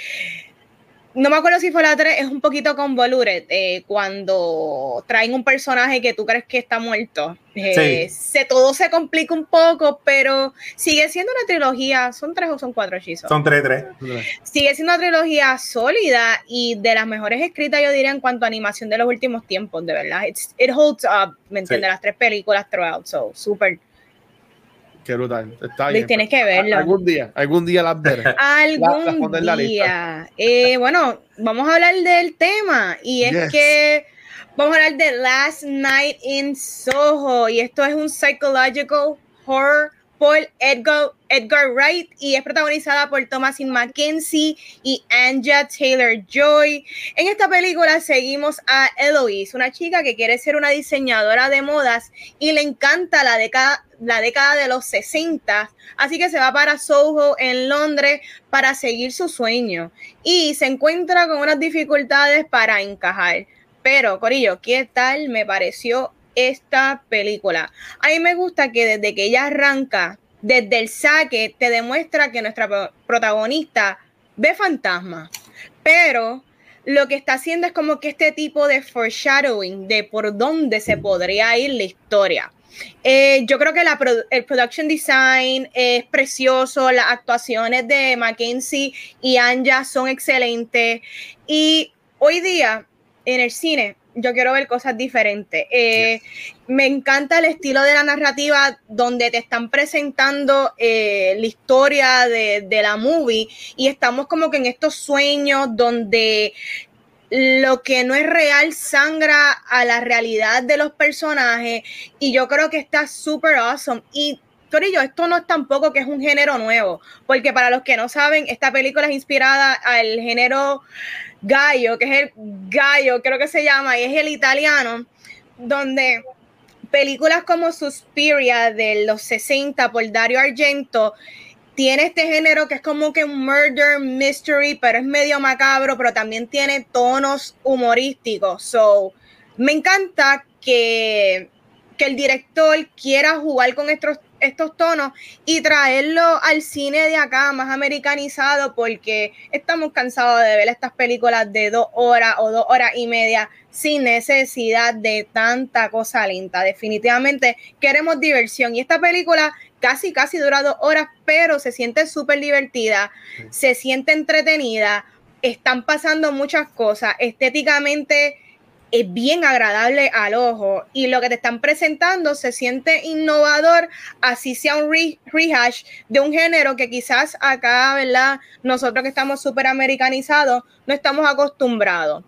Speaker 1: No me acuerdo si fue la 3, es un poquito convoluted eh, cuando traen un personaje que tú crees que está muerto. Eh, se, todo se complica un poco, pero sigue siendo una trilogía. ¿Son tres o son cuatro hechizos?
Speaker 3: Son 3-3.
Speaker 1: Sigue siendo una trilogía sólida y de las mejores escritas, yo diría, en cuanto a animación de los últimos tiempos, de verdad. It's- it holds up, ¿me entiendes?
Speaker 3: Sí.
Speaker 1: Las tres películas throughout, so, súper.
Speaker 2: Qué brutal. Está
Speaker 1: Luis,
Speaker 2: bien.
Speaker 1: tienes que verlo.
Speaker 2: Algún día, algún día las veré. *laughs*
Speaker 1: Algún
Speaker 2: la la
Speaker 1: día. Eh, bueno, vamos a hablar del tema y es
Speaker 2: Yes.
Speaker 1: que vamos a hablar de Last Night in Soho y esto es un psychological horror por Edgar, Edgar Wright y es protagonizada por Thomasin McKenzie y Anja Taylor Joy. En esta película seguimos a Eloise, una chica que quiere ser una diseñadora de modas y le encanta la década, la década de los 60, así que se va para Soho en Londres para seguir su sueño y se encuentra con unas dificultades para encajar. Pero, Corillo, ¿qué tal me pareció esta película? A mí me gusta que desde que ella arranca, desde el saque, te demuestra que nuestra pro- protagonista ve fantasmas, pero lo que está haciendo es como que este tipo de foreshadowing de por dónde se podría ir la historia. Eh, yo creo que la pro- el production design es precioso, las actuaciones de Mackenzie y Anja son excelentes y hoy día en el cine yo quiero ver cosas diferentes. Eh, Me encanta el estilo de la narrativa donde te están presentando eh, la historia de, de la movie y estamos como que en estos sueños donde lo que no es real sangra a la realidad de los personajes y yo creo que está súper awesome. Y Corillo, esto no es tampoco que es un género nuevo, porque para los que no saben, esta película es inspirada al género gallo, que es el gallo, creo que se llama, y es el italiano, donde películas como Suspiria de los 60 por Dario Argento tiene este género que es como que un murder mystery, pero es medio macabro, pero también tiene tonos humorísticos. So, me encanta que, que el director quiera jugar con estos, estos tonos y traerlo al cine de acá más americanizado porque estamos cansados de ver estas películas de dos horas o dos horas y media sin necesidad de tanta cosa lenta. Definitivamente queremos diversión y esta película casi, casi dura dos horas, pero se siente súper divertida, se siente entretenida, están pasando muchas cosas, estéticamente es bien agradable al ojo y lo que te están presentando se siente innovador, así sea un rehash de un género que quizás acá, ¿verdad? Nosotros que estamos súper americanizados, no estamos acostumbrados.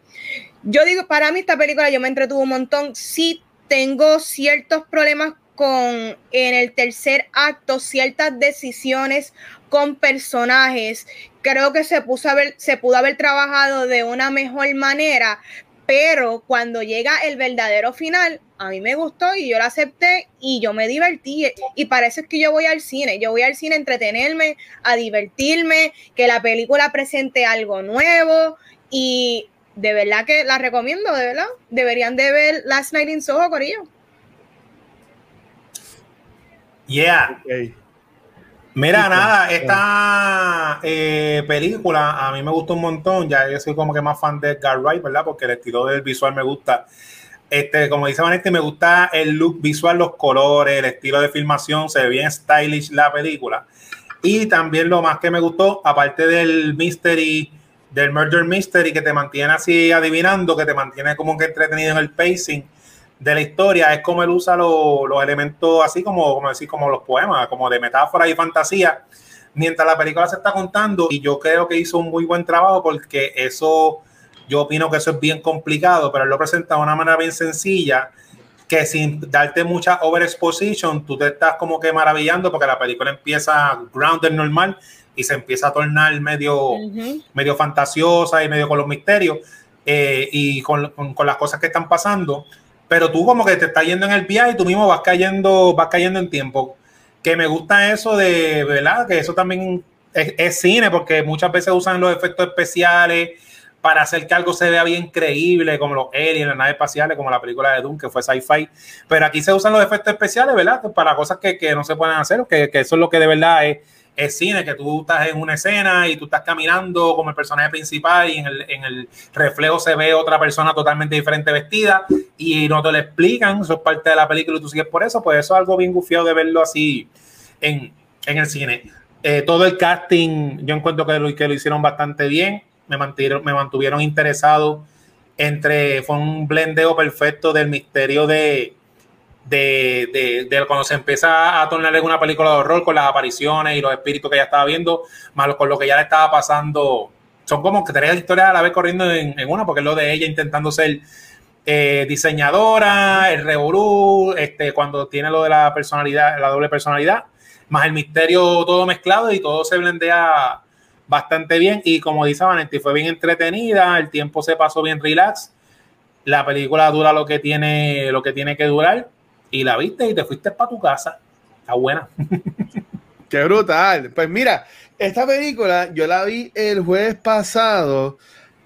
Speaker 1: Yo digo, para mí esta película yo me entretuve un montón, sí tengo ciertos problemas con en el tercer acto, ciertas decisiones con personajes. Creo que se, puso a se pudo haber trabajado de una mejor manera, pero cuando llega el verdadero final, a mí me gustó y yo lo acepté y yo me divertí. Y para eso es que yo voy al cine. Yo voy al cine a entretenerme, a divertirme, que la película presente algo nuevo y de verdad que la recomiendo, de verdad. Deberían de ver Last Night in Soho, Corillo.
Speaker 3: Yeah. Mira, nada, esta eh, película a mí me gustó un montón. Ya yo soy como que más fan de Edgar Wright, ¿verdad? Porque el estilo del visual me gusta. Este, como dice Vanetti, me gusta el look visual, los colores, el estilo de filmación, se ve bien stylish la película. Y también lo más que me gustó, aparte del mystery, del murder mystery que te mantiene así adivinando, que te mantiene como que entretenido en el pacing de la historia es como él usa los elementos así como, como decir, como los poemas, como de metáfora y fantasía, mientras la película se está contando. Y yo creo que hizo un muy buen trabajo porque eso, yo opino que eso es bien complicado, pero él lo presenta de una manera bien sencilla que sin darte mucha overexposition, tú te estás como que maravillando porque la película empieza grounded normal y se empieza a tornar medio, medio fantasiosa y medio con los misterios eh, y con, con, con las cosas que están pasando pero tú como que te estás yendo en el viaje y tú mismo vas cayendo, vas cayendo en tiempo. Que me gusta eso de, ¿verdad? Que eso también es, cine, porque muchas veces usan los efectos especiales para hacer que algo se vea bien creíble, como los aliens, las naves espaciales, como la película de Doom, que fue sci-fi. Pero aquí se usan los efectos especiales, ¿verdad? Para cosas que, que no se pueden hacer, que, que eso es lo que de verdad es es cine, que tú estás en una escena y tú estás caminando como el personaje principal y en el, en el reflejo se ve otra persona totalmente diferente vestida y no te lo explican, eso es parte de la película y tú sigues por eso, pues eso es algo bien gufiado de verlo así en, en el cine. Eh, todo el casting, yo encuentro que lo, que lo hicieron bastante bien, me mantuvieron, me mantuvieron interesado entre, fue un blendeo perfecto del misterio de, de, de, cuando se empieza a tornar en una película de horror con las apariciones y los espíritus que ya estaba viendo, más con lo que ya le estaba pasando. Son como que tres historias a la vez corriendo en, una, porque es lo de ella intentando ser eh, diseñadora, el revolú, este, cuando tiene lo de la personalidad, la doble personalidad, más el misterio todo mezclado y todo se blendea bastante bien. Y como dice Vanetti, fue bien entretenida, el tiempo se pasó bien relax. La película dura lo que tiene, lo que tiene que durar y la viste y te fuiste para tu casa. Está buena. *laughs*
Speaker 2: Qué brutal. Pues mira, esta película yo la vi el jueves pasado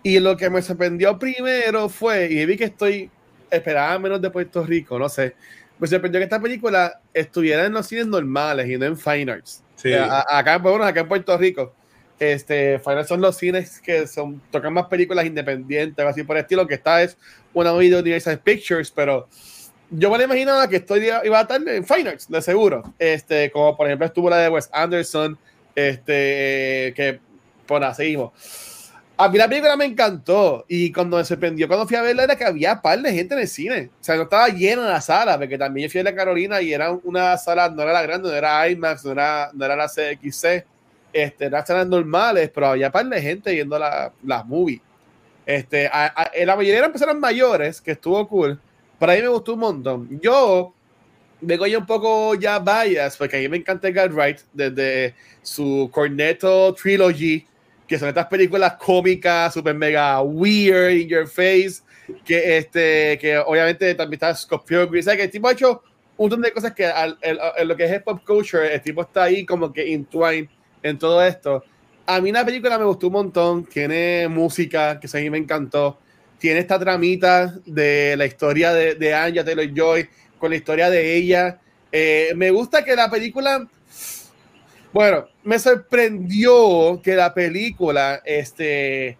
Speaker 2: y lo que me sorprendió primero fue, y vi que estoy, esperaba menos de Puerto Rico, no sé, me sorprendió que esta película estuviera en los cines normales y no en Fine Arts. Sí. acá, bueno, acá en Puerto Rico. Este, Fine Arts son los cines que son, tocan más películas independientes, así por el estilo, que esta es una video de Universal Pictures, pero yo me imaginaba que esto iba a estar en Fine de seguro. Este, como por ejemplo estuvo la de Wes Anderson, este, que por así A mí la película me encantó y cuando me sorprendió cuando fui a verla era que había par de gente en el cine. O sea, no estaba llena la sala, porque también yo fui a la Carolina y era una sala, no era la grande, no era IMAX, no era, no era la CXC, este, eran salas normales, pero había par de gente viendo las la movie. Este, la mayoría eran personas mayores, que estuvo cool para mí me gustó un montón. Yo vengo ya un poco ya bias, porque a mí me encanta Wright desde su Cornetto Trilogy, que son estas películas cómicas, super mega weird, in your face, que, este, que obviamente también está Scott Pilgrim, que el tipo ha hecho un montón de cosas que en lo que es pop culture, el tipo está ahí como que entwined en todo esto. A mí la película me gustó un montón, tiene música que a mí me encantó tiene esta tramita de la historia de, de Anja Taylor Joy con la historia de ella. Eh, me gusta que la película, bueno, me sorprendió que la película, este,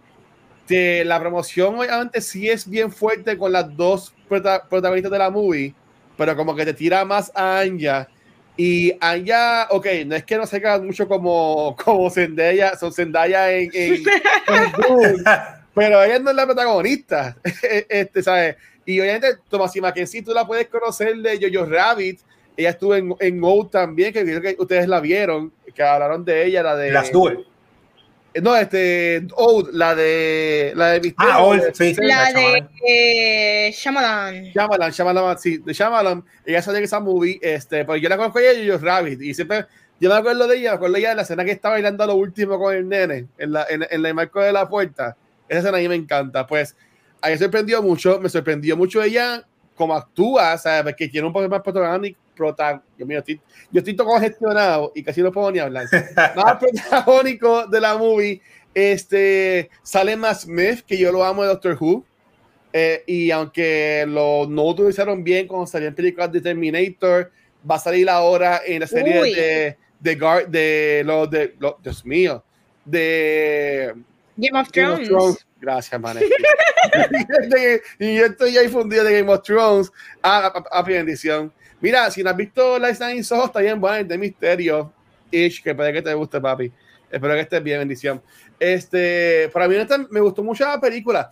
Speaker 2: de la promoción obviamente sí es bien fuerte con las dos protagonistas de la movie, pero como que te tira más a Anja. Y Anja, ok, no es que no se mucho como, como Zendaya, son Zendaya en, en, *laughs* pero ella no es la protagonista, *laughs* este, ¿sabes? Y obviamente Thomasina Mackenzie tú la puedes conocer de Jojo Rabbit, ella estuvo en, en O también, que creo que ustedes la vieron, que hablaron de ella, la de...
Speaker 3: Las Duel.
Speaker 2: No, este, Old, la de la de Misterio,
Speaker 3: Ah, Old, sí, sí.
Speaker 1: La
Speaker 3: la
Speaker 1: de eh, Shyamalan.
Speaker 2: Shyamalan, Shyamalan, sí, de Shyamalan, ella salió en esa movie, este, pues yo la conozco a ella y yo Rabbit, y siempre, yo me acuerdo de ella, me acuerdo de ella de la escena que está bailando a lo último con el nene, en la, en, en el marco de la puerta, esa escena a mí me encanta, pues, a mí me sorprendió mucho, me sorprendió mucho ella como actúa, ¿sabes? Que tiene un poco más protagónico, prota, yo, mío, estoy, yo estoy todo congestionado y casi no puedo ni hablar, *laughs* más protagónico de la movie, este, sale Matt Smith, que yo lo amo de Doctor Who, eh, y aunque lo no utilizaron bien cuando salió en películas de Terminator, va a salir ahora en la serie
Speaker 1: Uy.
Speaker 2: de de, Guard, de lo de lo, Dios mío de
Speaker 1: Game of
Speaker 2: Game of
Speaker 1: Thrones.
Speaker 2: Thrones. Gracias, man. *laughs* y yo estoy ahí fundido de Game of Thrones a, a, a bendición. Mira, si no has visto Life Nine Soho, está bien bueno, de misterio. Ish, que puede que te guste, papi. Espero que estés bien, bendición. Este, para mí me gustó mucho la película.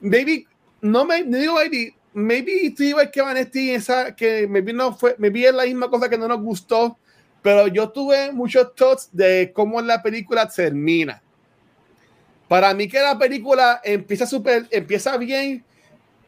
Speaker 2: Maybe, no me no digo maybe, maybe estoy igual que Vanetti, esa que maybe no fue, maybe es la misma cosa que no nos gustó, pero yo tuve muchos thoughts de cómo la película termina. Para mí que la película empieza super, empieza bien,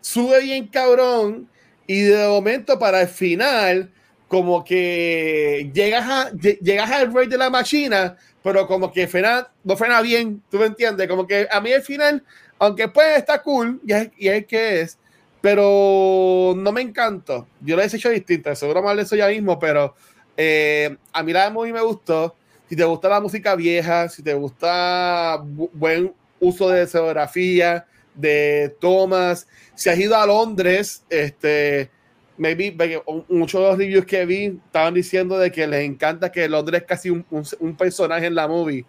Speaker 2: sube bien cabrón y de momento para el final como que llegas a lle- llegas al rey de la máquina, pero como que frena, no frena bien, tú me entiendes, como que a mí el final, aunque pues está cool y es, y que es, pero no me encantó. Yo lo he hecho distinto, seguro más de eso ya mismo, pero eh, a mí la movie me gustó. Si te gusta la música vieja, si te gusta bu- buen uso de escenografía, de tomas, si has ido a Londres, este, maybe, muchos de los reviews que vi estaban diciendo de que les encanta que Londres es casi un, un- un personaje en la movie,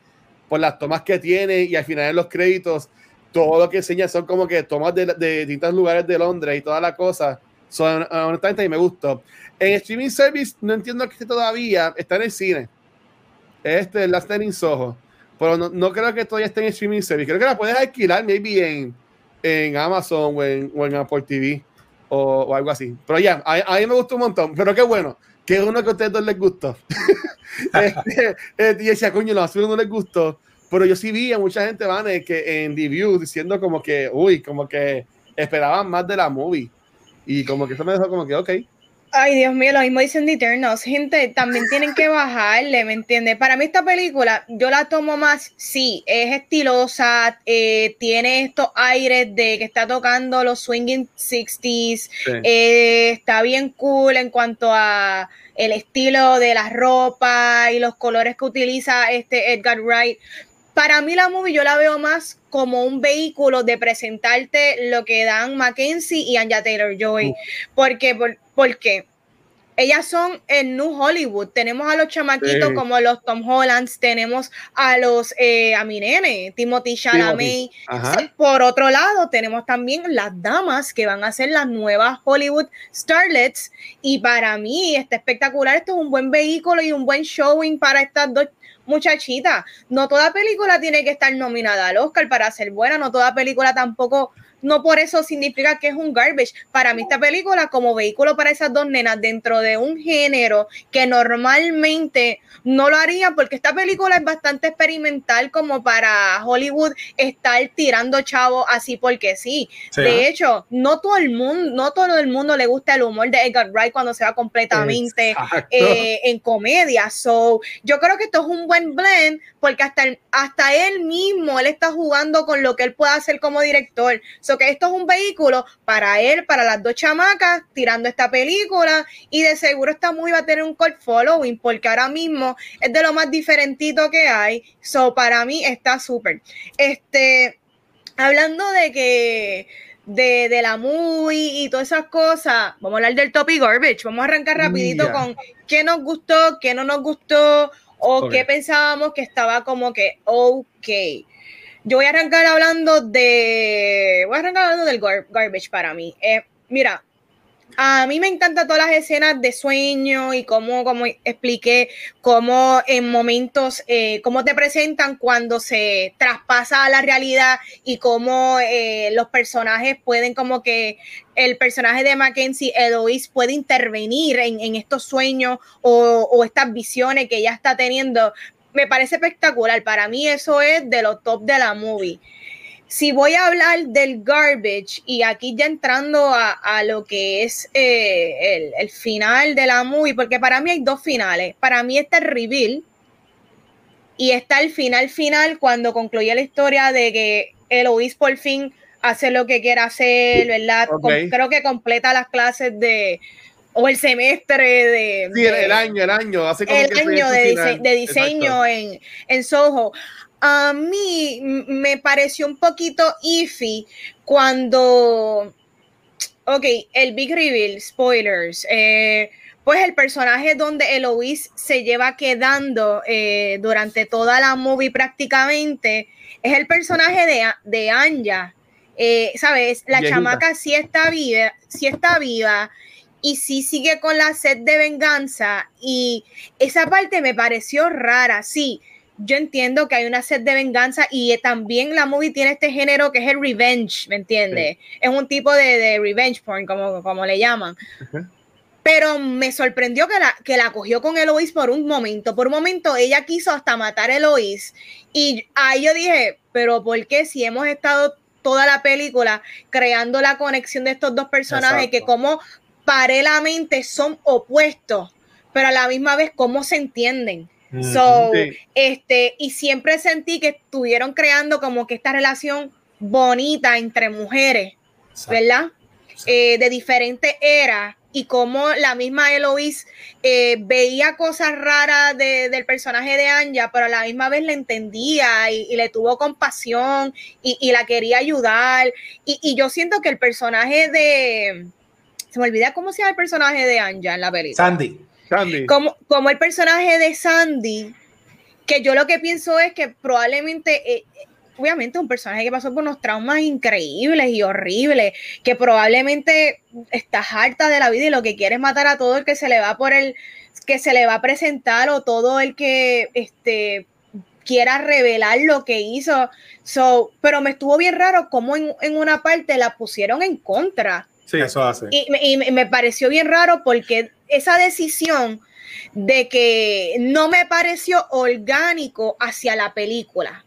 Speaker 2: por las tomas que tiene y al final en los créditos, todo lo que enseña son como que tomas de, de distintos lugares de Londres y toda la cosa. Son, honestamente, mí me gustó. En streaming service, no entiendo que esté todavía, está en el cine. Este, Last Night in Soho. Pero no, no creo que todavía esté en streaming service. Creo que la puedes alquilar, maybe en, en Amazon o en, o en Apple TV o, o algo así. Pero ya, a, a mí me gustó un montón. Pero qué bueno, que uno que a ustedes dos les gustó. *laughs* este, eh, y decía, coño, los azules no les gustó. Pero yo sí vi a mucha gente, van que en reviews diciendo como que, uy, como que esperaban más de la movie. Y como que eso me dejó como que, ok.
Speaker 1: Ay, Dios mío, lo mismo dicen de Eternals. Gente, también tienen que *laughs* bajarle, ¿me entiendes? Para mí esta película, yo la tomo más, sí, es estilosa, eh, tiene estos aires de que está tocando los swinging 60s,
Speaker 2: Sí.
Speaker 1: eh, está bien cool en cuanto a el estilo de la ropa y los colores que utiliza este Edgar Wright. Para mí la movie yo la veo más como un vehículo de presentarte lo que dan Mackenzie y Anya Taylor-Joy. Porque, por, porque ellas son en New Hollywood. Tenemos a los chamaquitos
Speaker 2: Sí.
Speaker 1: como los Tom Hollands, tenemos a los, eh, a mi nene, Timothy Chalamet. Por otro lado, tenemos también las damas que van a ser las nuevas Hollywood Starlets. Y para mí está espectacular. Esto es un buen vehículo y un buen showing para estas dos muchachitas. No toda película tiene que estar nominada al Oscar para ser buena. No toda película tampoco. No por eso significa que es un garbage. Para mí esta película como vehículo para esas dos nenas dentro de un género que normalmente no lo haría porque esta película es bastante experimental como para Hollywood estar tirando chavo así porque sí.
Speaker 3: Sí.
Speaker 1: De hecho, no todo el mundo, no todo el mundo le gusta el humor de Edgar Wright cuando se va completamente eh, en comedia. So, yo creo que esto es un buen blend porque hasta, el- hasta él mismo, él está jugando con lo que él puede hacer como director. So, que esto es un vehículo para él, para las dos chamacas, tirando esta película y de seguro esta movie va a tener un cult following porque ahora mismo es de lo más diferentito que hay. So, para mí está súper. Este, hablando de que de, de la movie y todas esas cosas, vamos a hablar del topic garbage. Vamos a arrancar rapidito con qué nos gustó, qué no nos gustó o
Speaker 2: Ok.
Speaker 1: qué pensábamos que estaba como que ok. Yo voy a arrancar hablando de. Voy a arrancar hablando del gar- garbage para mí. Eh, mira, A mí me encantan todas las escenas de sueño y cómo, como expliqué, cómo en momentos, eh, cómo te presentan cuando se traspasa a la realidad y cómo eh, los personajes pueden como que el personaje de Mackenzie, Eloise, puede intervenir en, estos sueños o, o estas visiones que ella está teniendo. Me parece espectacular. Para mí eso es de lo top de la movie si voy a hablar del garbage y aquí ya entrando a, lo que es eh, el, final de la movie, porque para mí hay dos finales. Para mí está el reveal y está el final final cuando concluye la historia de que Eloise por fin hace lo que quiere hacer, ¿verdad? creo que completa las clases de o el semestre de...
Speaker 2: Sí, el, año, el año.
Speaker 1: Hace el año de, de, diseño en, en Soho a mí me pareció un poquito iffy cuando, ok, el Big Reveal, spoilers, eh, pues el personaje donde Eloise se lleva quedando eh, durante toda la movie prácticamente es el personaje de, de Anja. Eh, ¿Sabes? La chamaca sí está viva, sí está viva y sí sigue con la sed de venganza y esa parte me pareció rara, sí yo entiendo que hay una sed de venganza y también la movie tiene este género que es el revenge, ¿me entiendes? Es un tipo de, revenge porn, como, como le llaman. Pero me sorprendió que la, que la cogió con Eloise por un momento. Por un momento ella quiso hasta matar a Eloise. Y ahí yo dije, pero ¿por qué si hemos estado toda la película creando la conexión de estos dos personajes que como paralelamente son opuestos, pero a la misma vez cómo se entienden? So, este, y siempre sentí que estuvieron creando como que esta relación bonita entre mujeres, ¿verdad? Eh, de diferentes eras y como la misma Eloise eh, veía cosas raras del personaje de Anja, pero a la misma vez le entendía y, le tuvo compasión y, la quería ayudar. Y, y, yo siento que el personaje de... Se me olvida cómo se llama el personaje de Anja en la película.
Speaker 3: Sandy.
Speaker 1: Como, como el personaje de Sandy, que yo lo que pienso es que probablemente, eh, obviamente, un personaje que pasó por unos traumas increíbles y horribles, que probablemente está harta de la vida y lo que quiere es matar a todo el que se le va por el que se le va a presentar o todo el que este quiera revelar lo que hizo. So, pero me estuvo bien raro cómo en, en una parte la pusieron en contra.
Speaker 3: Sí, eso hace.
Speaker 1: Y, y, me pareció bien raro porque esa decisión de que no me pareció orgánico hacia la película.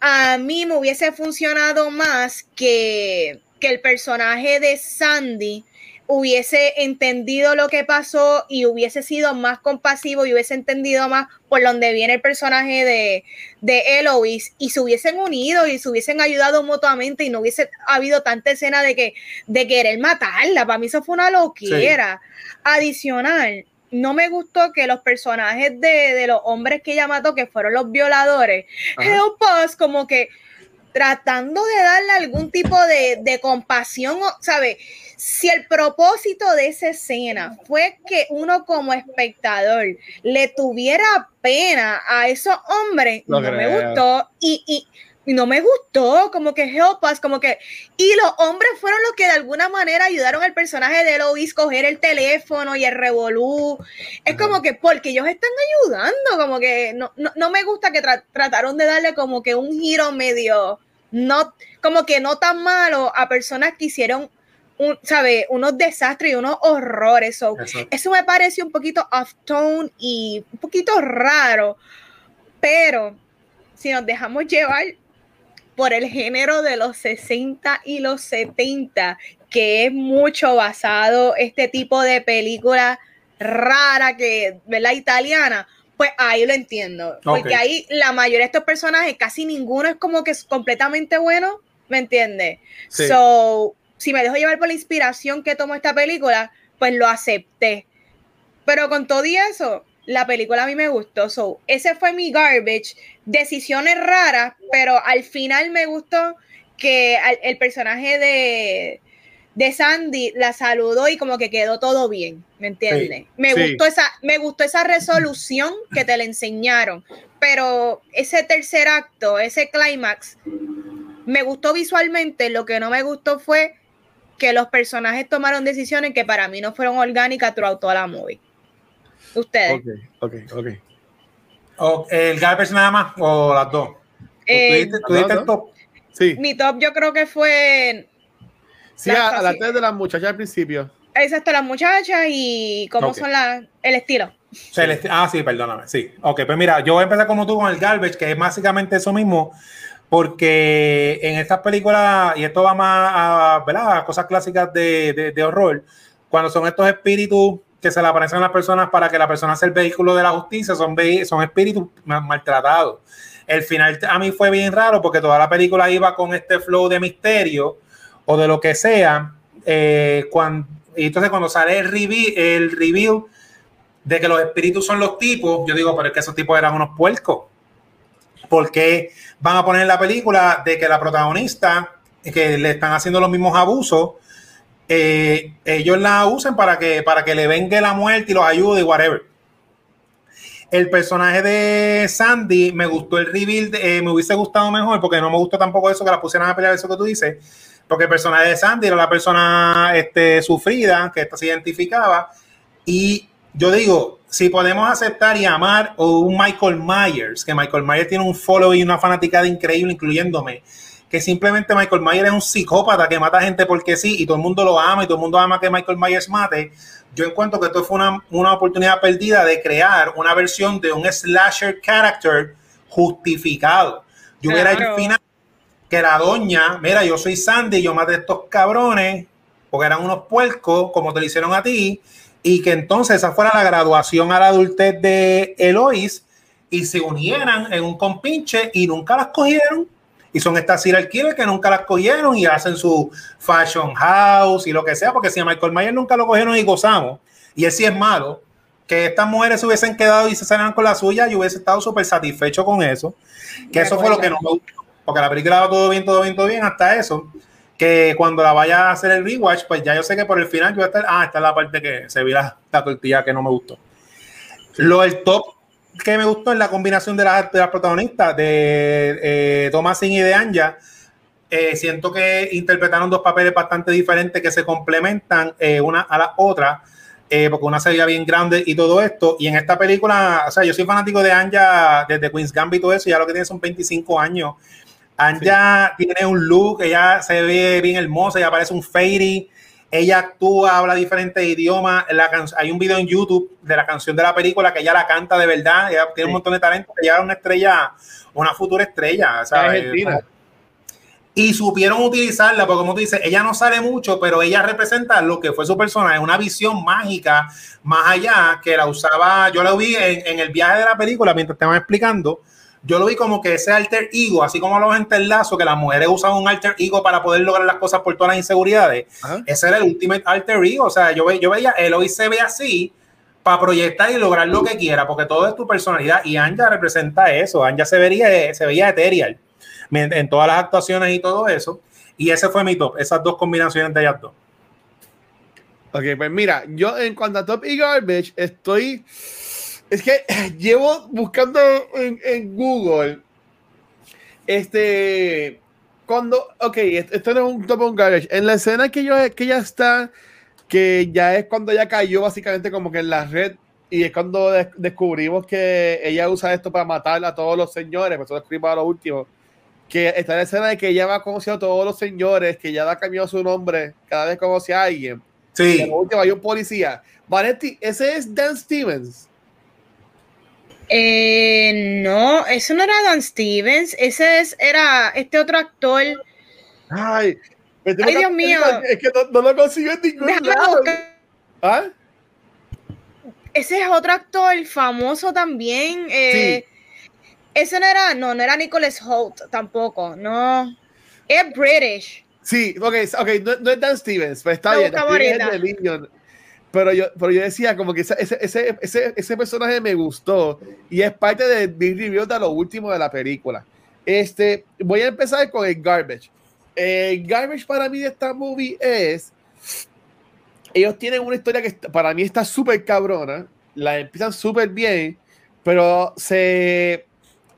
Speaker 1: A, mí me hubiese funcionado más que, que el personaje de Sandy hubiese entendido lo que pasó y hubiese sido más compasivo y hubiese entendido más por donde viene el personaje de, de Eloise y se hubiesen unido y se hubiesen ayudado mutuamente y no hubiese habido tanta escena de que de querer matarla. Para mí eso fue una loquera. Adicional, no me gustó que los personajes de, los hombres que ella mató, que fueron los violadores, help us, como que tratando de darle algún tipo de, de compasión, ¿sabes? Si el propósito de esa escena fue que uno como espectador le tuviera pena a esos hombres, no, me gustó. Y, y, no me gustó, como que help us, como que. Y los hombres fueron los que de alguna manera ayudaron al personaje de Lois coger el teléfono y el revolú. Es como que porque ellos están ayudando, como que no, no, me gusta que trataron de darle como que un giro medio, no, como que no tan malo a personas que hicieron un, ¿sabe? unos desastres y unos horrores. eso me parece un poquito off-tone y un poquito raro, pero si nos dejamos llevar por el género de los 60 y los 70, que es mucho basado este tipo de película rara que, ¿verdad? Italiana, pues ahí lo entiendo. Porque ahí la mayoría de estos personajes, casi ninguno es como que es completamente bueno, ¿me entiendes? So, si me dejo llevar por la inspiración que tomó esta película, pues lo acepté. Pero con todo y eso, la película a mí me gustó. So, ese fue mi garbage. Decisiones raras, pero al final me gustó que el personaje de, de Sandy la saludó y como que quedó todo bien, ¿me entiendes? me, Gustó esa, me gustó esa resolución que te le enseñaron, pero ese tercer acto, ese clímax, me gustó visualmente, lo que no me gustó fue que los personajes tomaron decisiones que para mí no fueron orgánicas throughout toda la movie. Ustedes.
Speaker 2: Ok, ok, ok.
Speaker 3: O, ¿El garbage nada más o las dos?
Speaker 1: Eh,
Speaker 3: ¿Tú diste, tú diste el top?
Speaker 2: Sí,
Speaker 1: mi top yo creo que fue
Speaker 2: sí
Speaker 1: las
Speaker 2: a, a la
Speaker 1: casi-
Speaker 2: tres de las muchachas al principio.
Speaker 1: exacto las muchachas y cómo son las el estilo.
Speaker 3: Celesti- ah, sí, perdóname. Sí. Ok, pues mira, yo voy a empezar como tú con el garbage, que es básicamente eso mismo, porque en estas películas, y esto va más a, ¿verdad? a cosas clásicas de, de- de horror, cuando son estos espíritus que se le aparecen a las personas para que la persona sea el vehículo de la justicia, son, son espíritus ma- maltratados. El final a mí fue bien raro porque toda la película iba con este flow de misterio o de lo que sea. eh, cuan- y entonces cuando sale el reveal, el de que los espíritus son los tipos, yo digo, pero es que esos tipos eran unos puercos. ¿Por qué van a poner en la película de que la protagonista, que le están haciendo los mismos abusos, eh, ellos la usen para que, para que le vengue la muerte y los ayude y whatever? El personaje de Sandy me gustó el reveal, eh, me hubiese gustado mejor porque no me gustó tampoco eso que la pusieran a pelear eso que tú dices, porque el personaje de Sandy era la persona este, sufrida que esta se identificaba y yo digo, si podemos aceptar y amar o un Michael Myers, que Michael Myers tiene un follow y una fanaticada increíble, incluyéndome, que simplemente Michael Myers es un psicópata que mata gente porque sí, y todo el mundo lo ama y todo el mundo ama que Michael Myers mate, yo encuentro que esto fue una, una oportunidad perdida de crear una versión de un slasher character justificado. Yo hubiera
Speaker 1: Claro.
Speaker 3: el final que la doña, mira, yo soy Sandy, yo maté a estos cabrones, porque eran unos puercos, como te lo hicieron a ti, y que entonces esa fuera la graduación a la adultez de Elois, y se unieran en un compinche y nunca las cogieron. Y son estas serial killers que nunca las cogieron y hacen su fashion house y lo que sea, porque si a Michael Myers nunca lo cogieron y gozamos, y él sí es malo, que estas mujeres se hubiesen quedado y se salieran con la suya, yo hubiese estado súper satisfecho con eso. Que
Speaker 1: De
Speaker 3: eso fue lo que no me gustó, porque la película va todo bien, todo bien, todo bien, hasta eso. Que cuando la vaya a hacer el rewatch, pues ya yo sé que por el final yo voy a estar. Ah, esta es la parte que se vi la, la tortilla que no me gustó. Lo del top que me gustó es la combinación de las, de las protagonistas, de eh, Thomasin y de Anja. Eh, siento que interpretaron dos papeles bastante diferentes que se complementan eh, una a la otra, eh, porque una se veía bien grande y todo esto. Y en esta película, o sea, yo soy fanático de Anja desde Queen's Gambit y todo eso, ya lo que tiene son 25 años. Anja tiene un look, ella se ve bien hermosa, ella parece un fairy, ella actúa, habla diferentes idiomas. La can- hay un video en YouTube de la canción de la película que ella la canta de verdad, ella tiene un montón de talento, ella es una estrella, una futura estrella. ¿sabes?
Speaker 2: Argentina.
Speaker 3: y supieron utilizarla, porque como tú dices, ella no sale mucho, pero ella representa lo que fue su personaje, una visión mágica más allá que la usaba, yo lo vi en, en el viaje de la película mientras te van explicando, yo lo vi como que ese alter ego, así como los en lazo, que las mujeres usan un alter ego para poder lograr las cosas por todas las inseguridades,
Speaker 2: Ajá.
Speaker 3: ese era el ultimate alter ego, o sea, yo, ve, yo veía, Eloy se ve así para proyectar y lograr lo que quiera, porque todo es tu personalidad y Anja representa eso, Anja se vería, se veía ethereal en en todas las actuaciones y todo eso. Y ese fue mi top, esas dos combinaciones de ellas dos.
Speaker 2: Ok, pues mira, yo en cuanto a Top y Garbage estoy. Es que *laughs* llevo buscando en, en Google. Este. Cuando. Ok, esto no es un Top o un Garbage. En la escena que, yo, que ya está. Que ya es cuando ella cayó básicamente como que en la red. Y es cuando des- descubrimos que ella usa esto para matar a todos los señores. Pues eso descubrimos a lo último. Que está la escena de que ella va conociendo a todos los señores. Que ya ha cambiado su nombre cada vez conoce a alguien. Y
Speaker 3: Sí,
Speaker 2: en la última hay un policía. Vanetti, ese es Dan Stevens.
Speaker 1: Eh, no, eso no era Dan Stevens, ese es, era este otro actor.
Speaker 2: Ay, me
Speaker 1: Dios mío.
Speaker 2: Es que no, no lo consigo en ningún
Speaker 1: Déjame
Speaker 2: lado. ¿Ah?
Speaker 1: Ese es otro actor famoso también. eh, Ese no era, no, no era Nicholas Holt tampoco, no. Es British.
Speaker 2: Sí, ok, ok, no, no es Dan Stevens, pero está
Speaker 1: Lo
Speaker 2: bien. Es de Legion. Pero yo, pero yo decía como que ese, ese, ese, ese, personaje me gustó y es parte de mi de lo último de la película. Este, voy a empezar con el garbage. El garbage para mí de esta movie es ellos tienen una historia que para mí está súper cabrona, la empiezan súper bien, pero se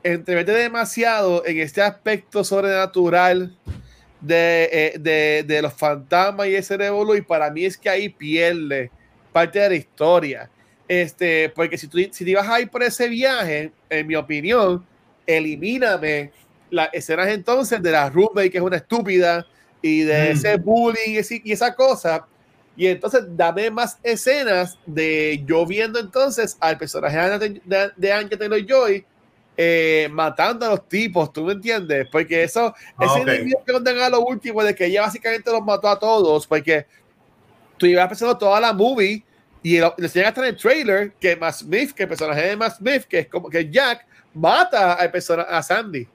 Speaker 2: entremete demasiado en este aspecto sobrenatural de, eh, de, de, los fantasmas y ese revolú, y para mí es que ahí pierde parte de la historia. Este, porque si, tú, si te ibas a ir por ese viaje, en mi opinión, elimíname las escenas entonces de la roommate, que es una estúpida, y de mm. ese bullying y, esa cosa. Y entonces dame más escenas de yo viendo entonces al personaje de, de, Anya Taylor Joy eh, matando a los tipos, ¿tú me entiendes? Porque eso, ah, ese okay. que a lo último de que ella básicamente los mató a todos, porque tú ibas pensando toda la movie y le enseñan hasta en el trailer que Matt Smith, que el personaje de Matt Smith, que es como que Jack, mata al personaje, a Sandy.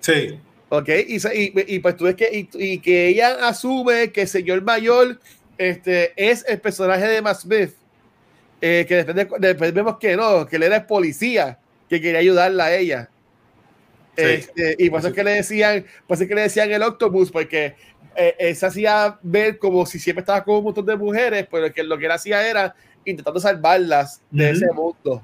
Speaker 3: Sí.
Speaker 2: Ok, y, y, y pues tú ves que, y, que ella asume que el señor mayor este, es el personaje de Matt Smith, eh, que después, después, vemos que no, que él era el policía que quería ayudarla a ella. Este, y por eso es que le decían, por eso es que le decían el octopus, porque eh, se hacía ver como si siempre estaba con un montón de mujeres, pero que lo que él hacía era intentando salvarlas de ese mundo.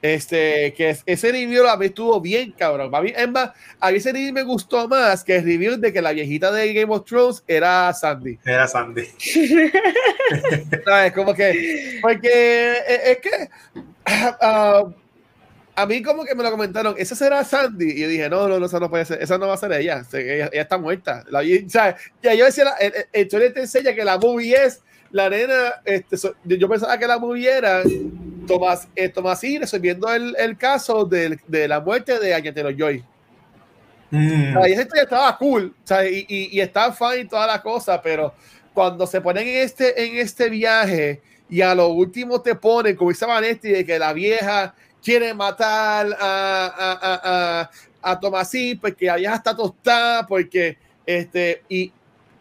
Speaker 2: Este, que ese review a mí estuvo bien, cabrón. A mí, es más, a mí ese review me gustó más que el review de que la viejita de Game of Thrones era Sandy.
Speaker 3: Era Sandy. *laughs*
Speaker 2: ¿Sabes? Como que, porque eh, es que uh, a mí como que me lo comentaron, esa será Sandy. Y yo dije, no, no, no, esa no puede ser, esa no va a ser ella. Ella, está muerta. La, o sea, ya yo decía, el, el, el te enseña que la movie es la nena, este, yo pensaba que la movie era Tomás, eh, Tomasín resolviendo el, el caso de, de, la muerte de Añetero Joy. Mm. y esa historia estaba cool, y, y, y, está fine toda la cosa, pero cuando se ponen en este, en este viaje y a lo último te ponen, como dice Vanetti, de que la vieja quiere matar a, a, a, a Tomasín porque vieja está tostada, porque este, y,